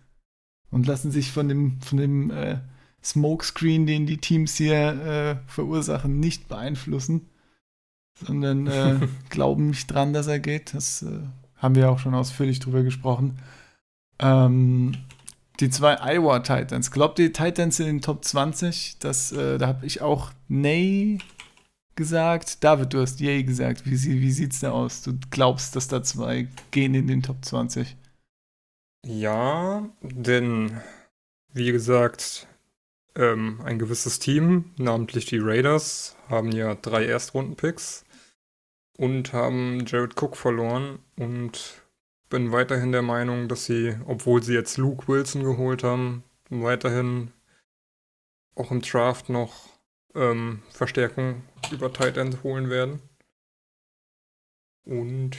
und lassen sich von dem, von dem äh, Smokescreen, den die Teams hier äh, verursachen, nicht beeinflussen, sondern äh, glauben nicht dran, dass er geht. Das äh, haben wir auch schon ausführlich drüber gesprochen. Ähm, die zwei Iowa Titans. Glaubt ihr, Titans in den Top 20? Das, äh, da habe ich auch Nay gesagt. David, du hast Yay gesagt. Wie, wie sieht's da aus? Du glaubst, dass da zwei gehen in den Top 20? Ja, denn wie gesagt, ähm, ein gewisses Team, namentlich die Raiders, haben ja drei Erstrunden-Picks und haben Jared Cook verloren und bin weiterhin der Meinung, dass sie, obwohl sie jetzt Luke Wilson geholt haben, weiterhin auch im Draft noch ähm, Verstärkung über Tight End holen werden. Und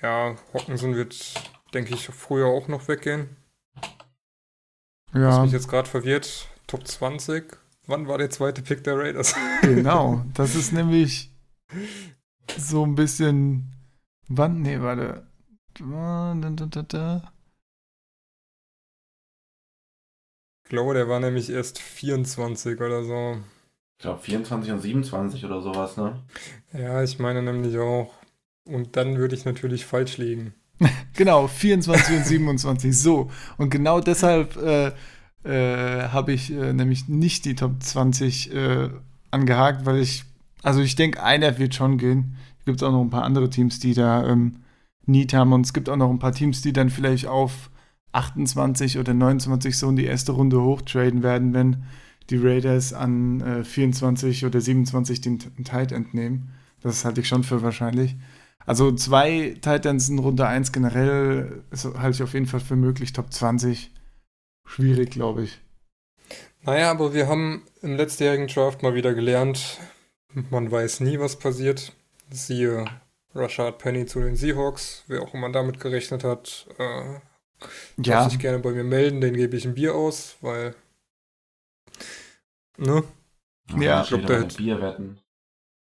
ja, Hockenson wird, denke ich, früher auch noch weggehen. Was Ja, mich jetzt gerade verwirrt, Top 20. Wann war der zweite Pick der Raiders? genau. Das ist nämlich so ein bisschen. Wann? Nee, warte. Da, da, da, da. Ich glaube, der war nämlich erst 24 oder so. Ich glaube 24 und 27 oder sowas, ne? Ja, ich meine nämlich auch. Und dann würde ich natürlich falsch liegen. Genau, 24 und 27. So. Und genau deshalb äh, äh, habe ich äh, nämlich nicht die Top 20 äh, angehakt, weil ich, also ich denke, einer wird schon gehen. Es gibt auch noch ein paar andere Teams, die da ähm, Need haben und es gibt auch noch ein paar Teams, die dann vielleicht auf 28 oder 29 so in die erste Runde hochtraden werden, wenn die Raiders an äh, 24 oder 27 den, Tight End nehmen. Das halte ich schon für wahrscheinlich. Also zwei Titans in Runde 1 generell halte ich auf jeden Fall für möglich. Top 20 schwierig, glaube ich. Naja, aber wir haben im letztjährigen Draft mal wieder gelernt, man weiß nie, was passiert. Siehe Rashad Penny zu den Seahawks, wer auch immer damit gerechnet hat, äh, Ja, darf sich gerne bei mir melden, den gebe ich ein Bier aus, weil. Ne? Ja, ich glaub, glaube, der Bier wetten.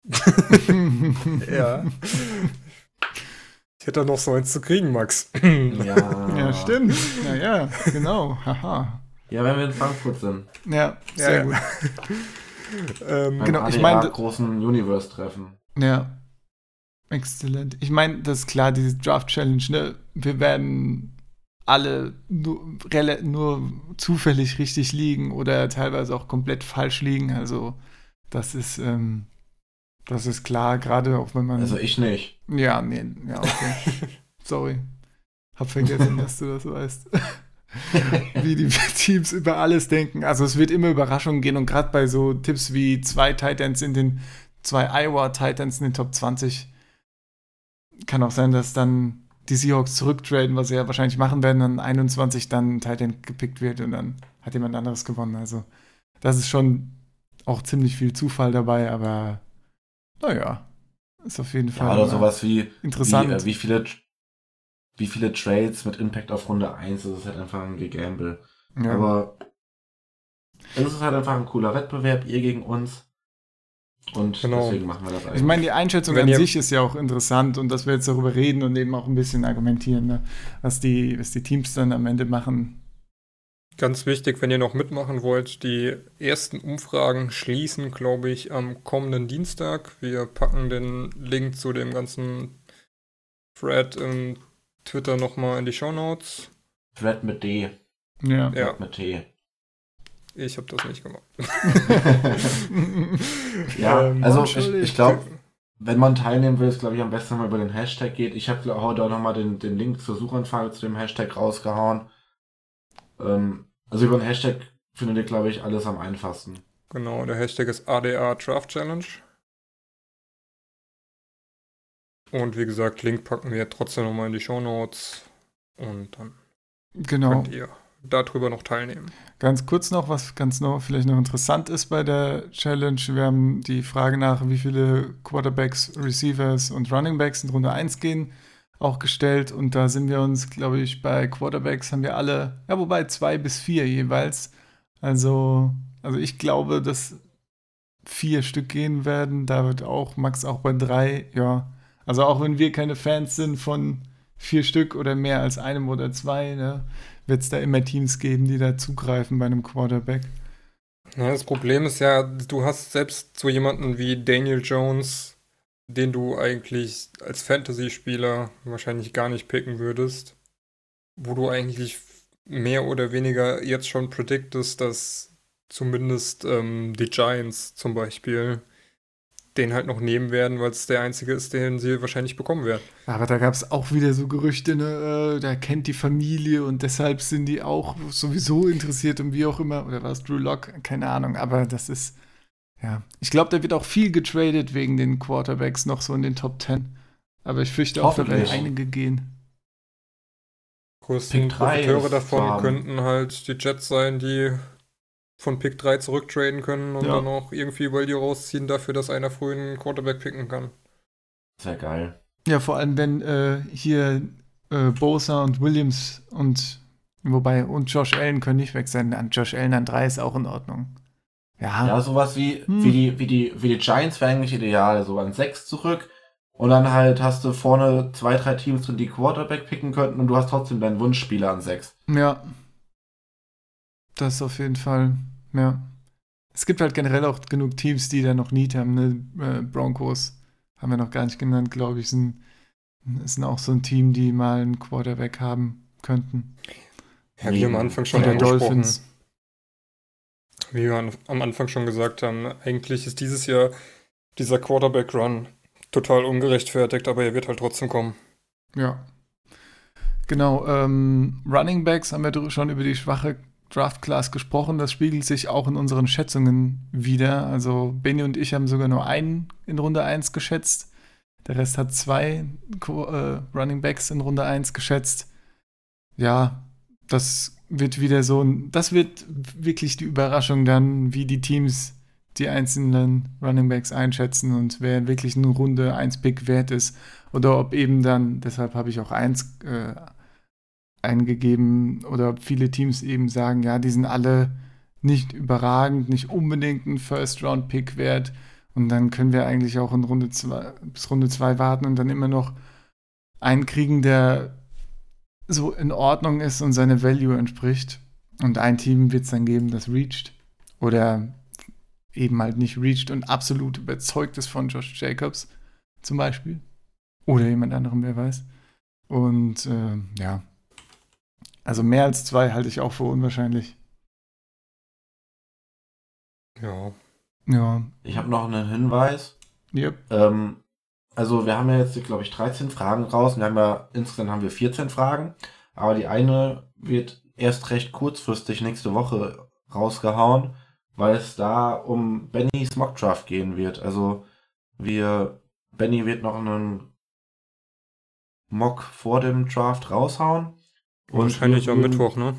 Ja. Ich hätte da noch so eins zu kriegen, Max. Ja. ja, stimmt. Ja, ja, genau. Haha. Ja, wenn wir in Frankfurt sind. Ja, sehr Ja, ja. gut. ähm, Genau, ich meine- großen Universe-Treffen. Ja. Exzellent. Ich meine, das ist klar, diese Draft-Challenge, ne? Wir werden alle nur, nur zufällig richtig liegen oder teilweise auch komplett falsch liegen. Also, das ist, ähm, das ist klar, gerade auch wenn man. Also ich nicht. Ja, nee, ja, okay. Sorry. Hab vergessen, dass du das weißt. wie die Teams über alles denken. Also es wird immer Überraschungen gehen und gerade bei so Tipps wie zwei Titans in den, zwei Iowa Titans in den Top 20 kann auch sein, dass dann die Seahawks zurücktraden, was sie ja wahrscheinlich machen werden, dann 21 dann ein Titan gepickt wird und dann hat jemand anderes gewonnen. Also das ist schon auch ziemlich viel Zufall dabei, aber naja, ist auf jeden Ja, Fall oder sowas wie, interessant. wie, äh, wie viele wie viele Trades mit Impact auf Runde 1, das ist halt einfach ein Gegamble. ja. Aber es ist halt einfach ein cooler Wettbewerb, ihr gegen uns. Und Genau. deswegen machen wir das eigentlich. Ich meine, die Einschätzung Wenn an sich ist ja auch interessant und dass wir jetzt darüber reden und eben auch ein bisschen argumentieren, ne? was, die, was die Teams dann am Ende machen. Ganz wichtig, wenn ihr noch mitmachen wollt, die ersten Umfragen schließen, glaube ich, am kommenden Dienstag. Wir packen den Link zu dem ganzen Thread im Twitter nochmal in die Show Notes. Thread mit D, Ja. Ja, Thread mit T. ich habe das nicht gemacht. ja, Ähm, also ich, ich glaube, wenn man teilnehmen will, ist glaube ich am besten, wenn man über den Hashtag geht. Ich habe heute auch nochmal den, den Link zur Suchanfrage zu dem Hashtag rausgehauen. Ähm, also über den Hashtag findet ihr, glaube ich, alles am einfachsten. Genau, der Hashtag ist ADA Draft Challenge. Und wie gesagt, Link packen wir trotzdem nochmal in die Show Notes. Und dann Genau. könnt ihr darüber noch teilnehmen. Ganz kurz noch, was ganz noch vielleicht noch interessant ist bei der Challenge. Wir haben die Frage nach, wie viele Quarterbacks, Receivers und Running Backs in Runde 1 gehen, auch gestellt. Und da sind wir uns, glaube ich, bei Quarterbacks haben wir alle, ja, wobei zwei bis vier jeweils. Also, also ich glaube, dass vier Stück gehen werden. Da wird auch Max auch bei drei, ja. Also auch wenn wir keine Fans sind von vier Stück oder mehr als einem oder zwei, ne, wird es da immer Teams geben, die da zugreifen bei einem Quarterback. Ja, das Problem ist ja, du hast selbst so jemanden wie Daniel Jones, den du eigentlich als Fantasy-Spieler wahrscheinlich gar nicht picken würdest, wo du eigentlich mehr oder weniger jetzt schon prediktest, dass zumindest ähm, die Giants zum Beispiel den halt noch nehmen werden, weil es der einzige ist, den sie wahrscheinlich bekommen werden. Aber da gab es auch wieder so Gerüchte, ne, äh, der kennt die Familie und deshalb sind die auch sowieso interessiert und wie auch immer. Oder war es Drew Lock? Keine Ahnung, aber das ist, ja. Ich glaube, da wird auch viel getradet wegen den Quarterbacks noch so in den Top 10. Aber ich fürchte auch, da werden einige gehen. Größten Profiteure davon könnten halt die Jets sein, die von Pick 3 zurücktraden können und Ja. dann auch irgendwie Value rausziehen dafür, dass einer früh einen Quarterback picken kann. Sehr geil. Ja, vor allem, wenn äh, hier äh, Bosa und Williams und wobei und Josh Allen können nicht weg sein. An Josh Allen an 3 ist auch in Ordnung. Ja, Ja, sowas wie, Hm. wie, die, wie, die, wie die Giants wäre eigentlich ideal. So an sechs zurück. Und dann halt hast du vorne zwei, drei Teams drin, die Quarterback picken könnten und du hast trotzdem deinen Wunschspieler an sechs. Ja. Das auf jeden Fall, ja. Es gibt halt generell auch genug Teams, die da noch Need haben. Ne? Äh, Broncos haben wir noch gar nicht genannt, glaube ich, sind, sind auch so ein Team, die mal einen Quarterback haben könnten. Ja, wie wir am Anfang schon Oder Dolphins. wie wir am Anfang schon gesagt haben, eigentlich ist dieses Jahr dieser Quarterback-Run total ungerechtfertigt, aber er wird halt trotzdem kommen. Ja. Genau, ähm, Running Backs haben wir schon über die schwache Draft Class gesprochen. Das spiegelt sich auch in unseren Schätzungen wieder. Also Benny und ich haben sogar nur einen in Runde 1 geschätzt. Der Rest hat zwei äh, Running Backs in Runde 1 geschätzt. Ja, das wird wieder so ein, das wird wirklich die Überraschung dann, wie die Teams die einzelnen Running Backs einschätzen und wer wirklich eine Runde 1 Pick wert ist. Oder ob eben dann, deshalb habe ich auch eins äh, eingegeben, oder viele Teams eben sagen, ja, die sind alle nicht überragend, nicht unbedingt ein First-Round-Pick wert. Und dann können wir eigentlich auch in Runde zwei, bis Runde 2 warten und dann immer noch einen kriegen, der so in Ordnung ist und seine Value entspricht. Und ein Team wird es dann geben, das reached. Oder eben halt nicht reached und absolut überzeugt ist von Josh Jacobs zum Beispiel. Oder jemand anderem, wer weiß. Und äh, ja. Also mehr als zwei halte ich auch für unwahrscheinlich. Ja. Ja. Ich habe noch einen Hinweis. Yep. Ähm, also wir haben ja jetzt, glaube ich, 13 Fragen raus. Wir haben ja, insgesamt haben wir 14 Fragen. Aber die eine wird erst recht kurzfristig nächste Woche rausgehauen, weil es da um Bennys Mockdraft gehen wird. Also wir, Benny wird noch einen Mock vor dem Draft raushauen. Und Wahrscheinlich am Mittwoch, ne?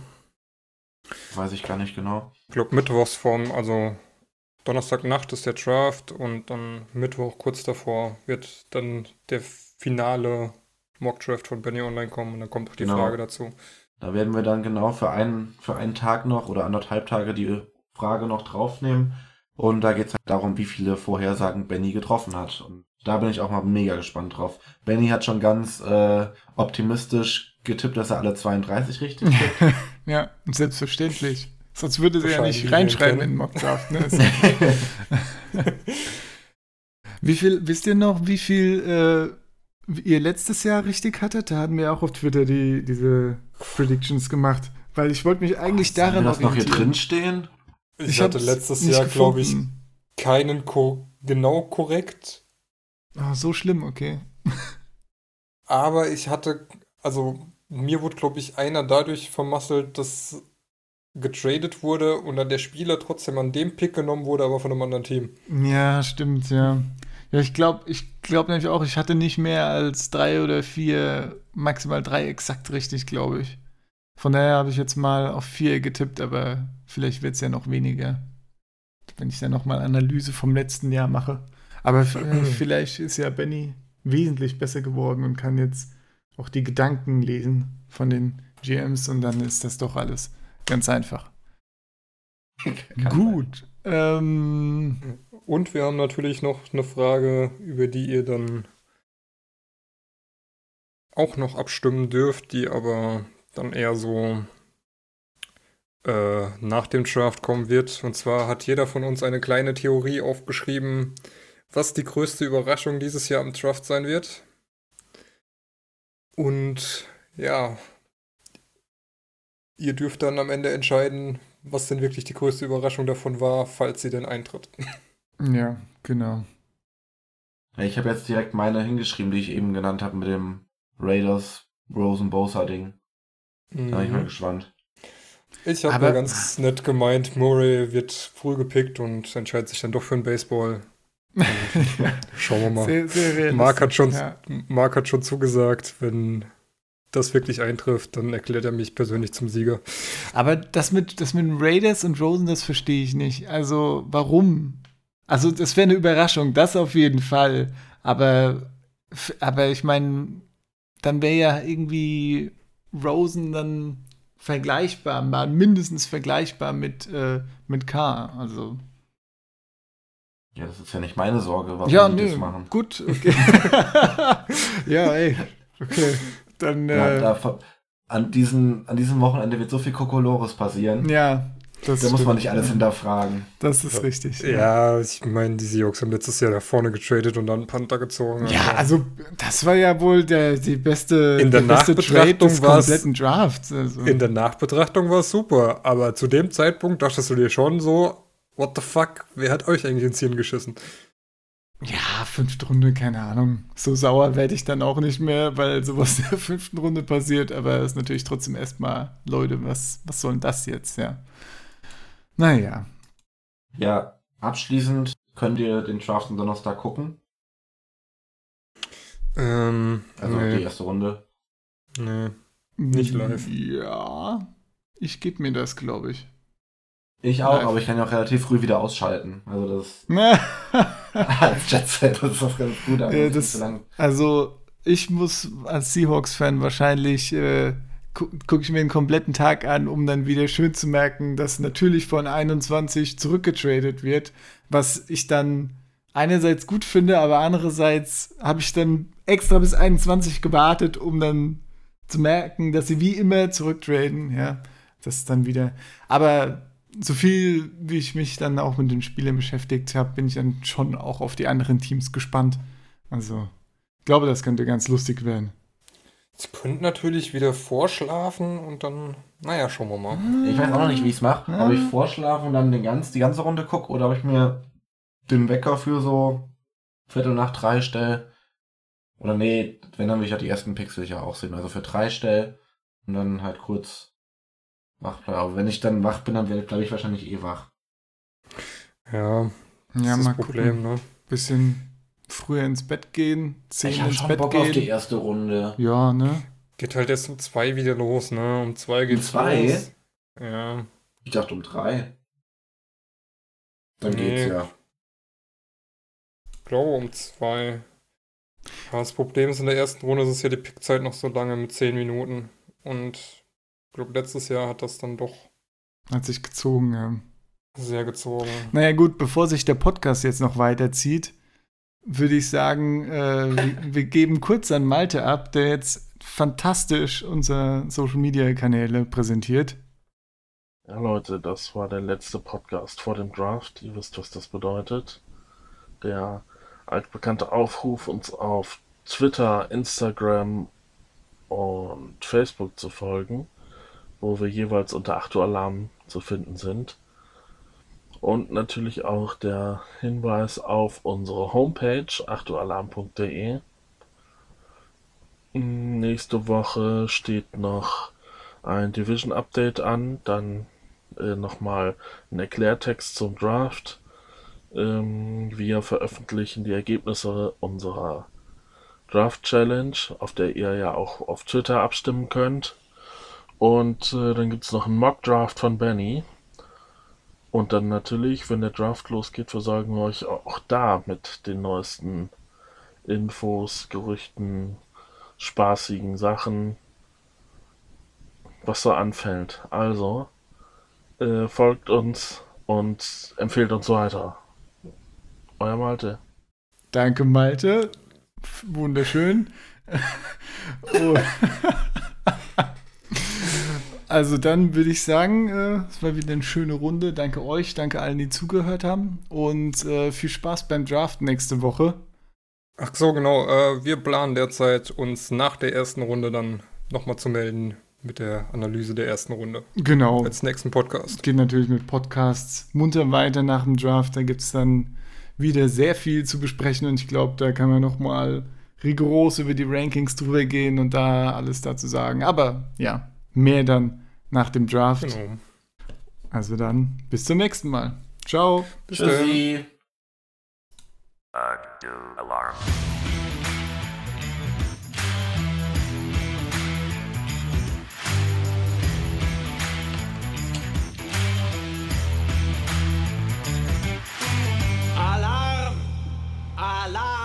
Weiß ich gar nicht genau. Ich glaube, Mittwochsform, also Donnerstagnacht ist der Draft und dann Mittwoch kurz davor wird dann der finale Mock-Draft von Benny Online kommen und dann kommt auch die Genau. Frage dazu. Da werden wir dann genau für einen, für einen Tag noch oder anderthalb Tage die Frage noch draufnehmen. Und da geht es halt darum, wie viele Vorhersagen Benny getroffen hat. Und da bin ich auch mal mega gespannt drauf. Benny hat schon ganz äh, optimistisch getippt, dass er alle 32 richtig tippt. ja, selbstverständlich. Sonst würde sie ja nicht reinschreiben in Mockdraft. Ne? Ist- wie viel, wisst ihr noch, wie viel äh, ihr letztes Jahr richtig hattet? Da hatten wir auch auf Twitter die, diese Predictions gemacht. Weil ich wollte mich eigentlich Sollen daran das noch hier drin stehen? Ich, hatte hab's letztes Jahr, glaube ich, keinen ko genau korrekt. Oh, so schlimm, okay. Aber ich hatte, also mir wurde, glaube ich, einer dadurch vermasselt, dass getradet wurde und dann der Spieler trotzdem an dem Pick genommen wurde, aber von einem anderen Team. Ja, stimmt, ja. Ja, ich glaube, ich glaube nämlich auch, ich hatte nicht mehr als drei oder vier, maximal drei exakt richtig, glaube ich. Von daher habe ich jetzt mal auf vier getippt, aber vielleicht wird es ja noch weniger, wenn ich dann nochmal Analyse vom letzten Jahr mache. Aber äh, vielleicht ist ja Benny wesentlich besser geworden und kann jetzt auch die Gedanken lesen von den GMs und dann ist das doch alles ganz einfach. Kann Gut. Ähm, Und wir haben natürlich noch eine Frage, über die ihr dann auch noch abstimmen dürft, die aber dann eher so äh, nach dem Draft kommen wird. Und zwar hat jeder von uns eine kleine Theorie aufgeschrieben, was die größte Überraschung dieses Jahr am Draft sein wird. Und ja, ihr dürft dann am Ende entscheiden, was denn wirklich die größte Überraschung davon war, falls sie denn eintritt. ja, genau. Ich habe jetzt direkt meine hingeschrieben, die ich eben genannt habe mit dem Raiders Rosen Bosa Ding. Da bin ich mal Mhm. gespannt. Ich habe ja ganz nett gemeint, Murray wird früh gepickt und entscheidet sich dann doch für den Baseball. Schauen wir mal. Sehr, sehr. Mark hat, schon, Ja. Mark hat schon zugesagt, wenn das wirklich eintrifft, dann erklärt er mich persönlich zum Sieger. Aber das mit, das mit den Raiders und Rosen, das verstehe ich nicht. Also, warum? Also, das wäre eine Überraschung, das auf jeden Fall. Aber, aber ich meine, dann wäre ja irgendwie Rosen dann vergleichbar, mindestens vergleichbar mit, äh, mit K. Also. Ja, das ist ja nicht meine Sorge, warum ja, die nö, das machen. gut, okay. ja, ey, okay. Dann, Ja, äh, da, an, diesen, an diesem Wochenende wird so viel Kokolores passieren. ja, das, da muss man nicht alles hinterfragen. Das ist richtig. Ja, ich meine, die Seahawks haben letztes Jahr da vorne getradet und dann einen Panther gezogen. Ja, also das war ja wohl der, die beste, In der beste Nachbetrachtung des war's- kompletten Drafts. Also. In der Nachbetrachtung war es super, aber zu dem Zeitpunkt dachtest du dir schon so, what the fuck, wer hat euch eigentlich ins Hirn geschissen? ja, fünfte Runde, keine Ahnung. So sauer werde ich dann auch nicht mehr, weil sowas in der fünften Runde passiert. Aber es ist natürlich trotzdem erstmal, Leute, was, was soll denn das jetzt, ja? Naja. Ja, abschließend könnt ihr den Draft am Donnerstag gucken. Ähm, Also Nee. die erste Runde. nee. Nicht live. Ja, ich gebe mir das, glaube ich. Ich auch, Live. aber ich kann ja auch relativ früh wieder ausschalten. Also das als Jetset, das ist doch ganz gut. aber Ja, das- so lang. Also, ich muss als Seahawks-Fan wahrscheinlich, äh, gu gucke ich mir den kompletten Tag an, um dann wieder schön zu merken, dass natürlich von 21 zurückgetradet wird, was ich dann einerseits gut finde, aber andererseits habe ich dann extra bis 21 gewartet, um dann zu merken, dass sie wie immer zurücktraden, ja. Das ist dann wieder. Aber so viel, wie ich mich dann auch mit den Spielern beschäftigt habe, bin ich dann schon auch auf die anderen Teams gespannt. Also, ich glaube, das könnte ganz lustig werden. Sie könnten natürlich wieder vorschlafen und dann, naja, schauen wir mal. Ich weiß auch noch nicht, wie ich es mache. Ob ich vorschlafe und dann den ganz, die ganze Runde gucke oder ob ich mir den Wecker für so Viertel nach drei stelle. Oder nee, wenn dann will ich ja die ersten Pixel ja auch sehen. Also für drei stelle und dann halt kurz wach bleibe. Aber wenn ich dann wach bin, dann bleibe ich wahrscheinlich eh wach. Ja, das Ja, ist mal das Problem, gucken. ne? Bisschen früher ins Bett gehen, zehn ich habe ins schon Bett Bock gehen. auf die erste Runde. ja, ne? Geht halt erst um zwei wieder los, ne? Um zwei geht's zwei? los. Ja. Ich dachte um drei. Dann Nee. geht's ja. glaube um zwei. Ja, das Problem ist, in der ersten Runde ist ja die Pickzeit noch so lange mit zehn Minuten. Und ich glaube, letztes Jahr hat das dann doch Hat sich gezogen, ja. sehr gezogen. Naja, gut, bevor sich der Podcast jetzt noch weiterzieht, würde ich sagen, äh, wir, wir geben kurz an Malte ab, der jetzt fantastisch unsere Social Media Kanäle präsentiert. Ja, Leute, das war der letzte Podcast vor dem Draft. Ihr wisst, was das bedeutet. Der altbekannte Aufruf, uns auf Twitter, Instagram und Facebook zu folgen, wo wir jeweils unter 8 Uhr Alarm zu finden sind. Und natürlich auch der Hinweis auf unsere Homepage achtualarm.de. Nächste Woche steht noch ein Division Update an, dann äh, nochmal ein Erklärtext zum Draft. Ähm, wir veröffentlichen die Ergebnisse unserer Draft Challenge, auf der ihr ja auch auf Twitter abstimmen könnt. Und äh, dann gibt es noch einen Mock Draft von Benny. Und dann natürlich, wenn der Draft losgeht, versorgen wir euch auch da mit den neuesten Infos, Gerüchten, spaßigen Sachen, was so anfällt. Also, äh, folgt uns und empfehlt uns weiter. Euer Malte. Danke, Malte. Wunderschön. oh. Also dann würde ich sagen, äh, es war wieder eine schöne Runde. Danke euch, danke allen, die zugehört haben und äh, viel Spaß beim Draft nächste Woche. Ach so, genau. Äh, wir planen derzeit, uns nach der ersten Runde dann nochmal zu melden mit der Analyse der ersten Runde. Genau. Als nächsten Podcast. Geht natürlich mit Podcasts munter weiter nach dem Draft. Da gibt es dann wieder sehr viel zu besprechen und ich glaube, da kann man nochmal rigoros über die Rankings drüber gehen und da alles dazu sagen. Aber ja, mehr dann nach dem Draft. Genau. Also dann bis zum nächsten Mal. Ciao. Bis dann. Tschüssi. Alarm! Alarm!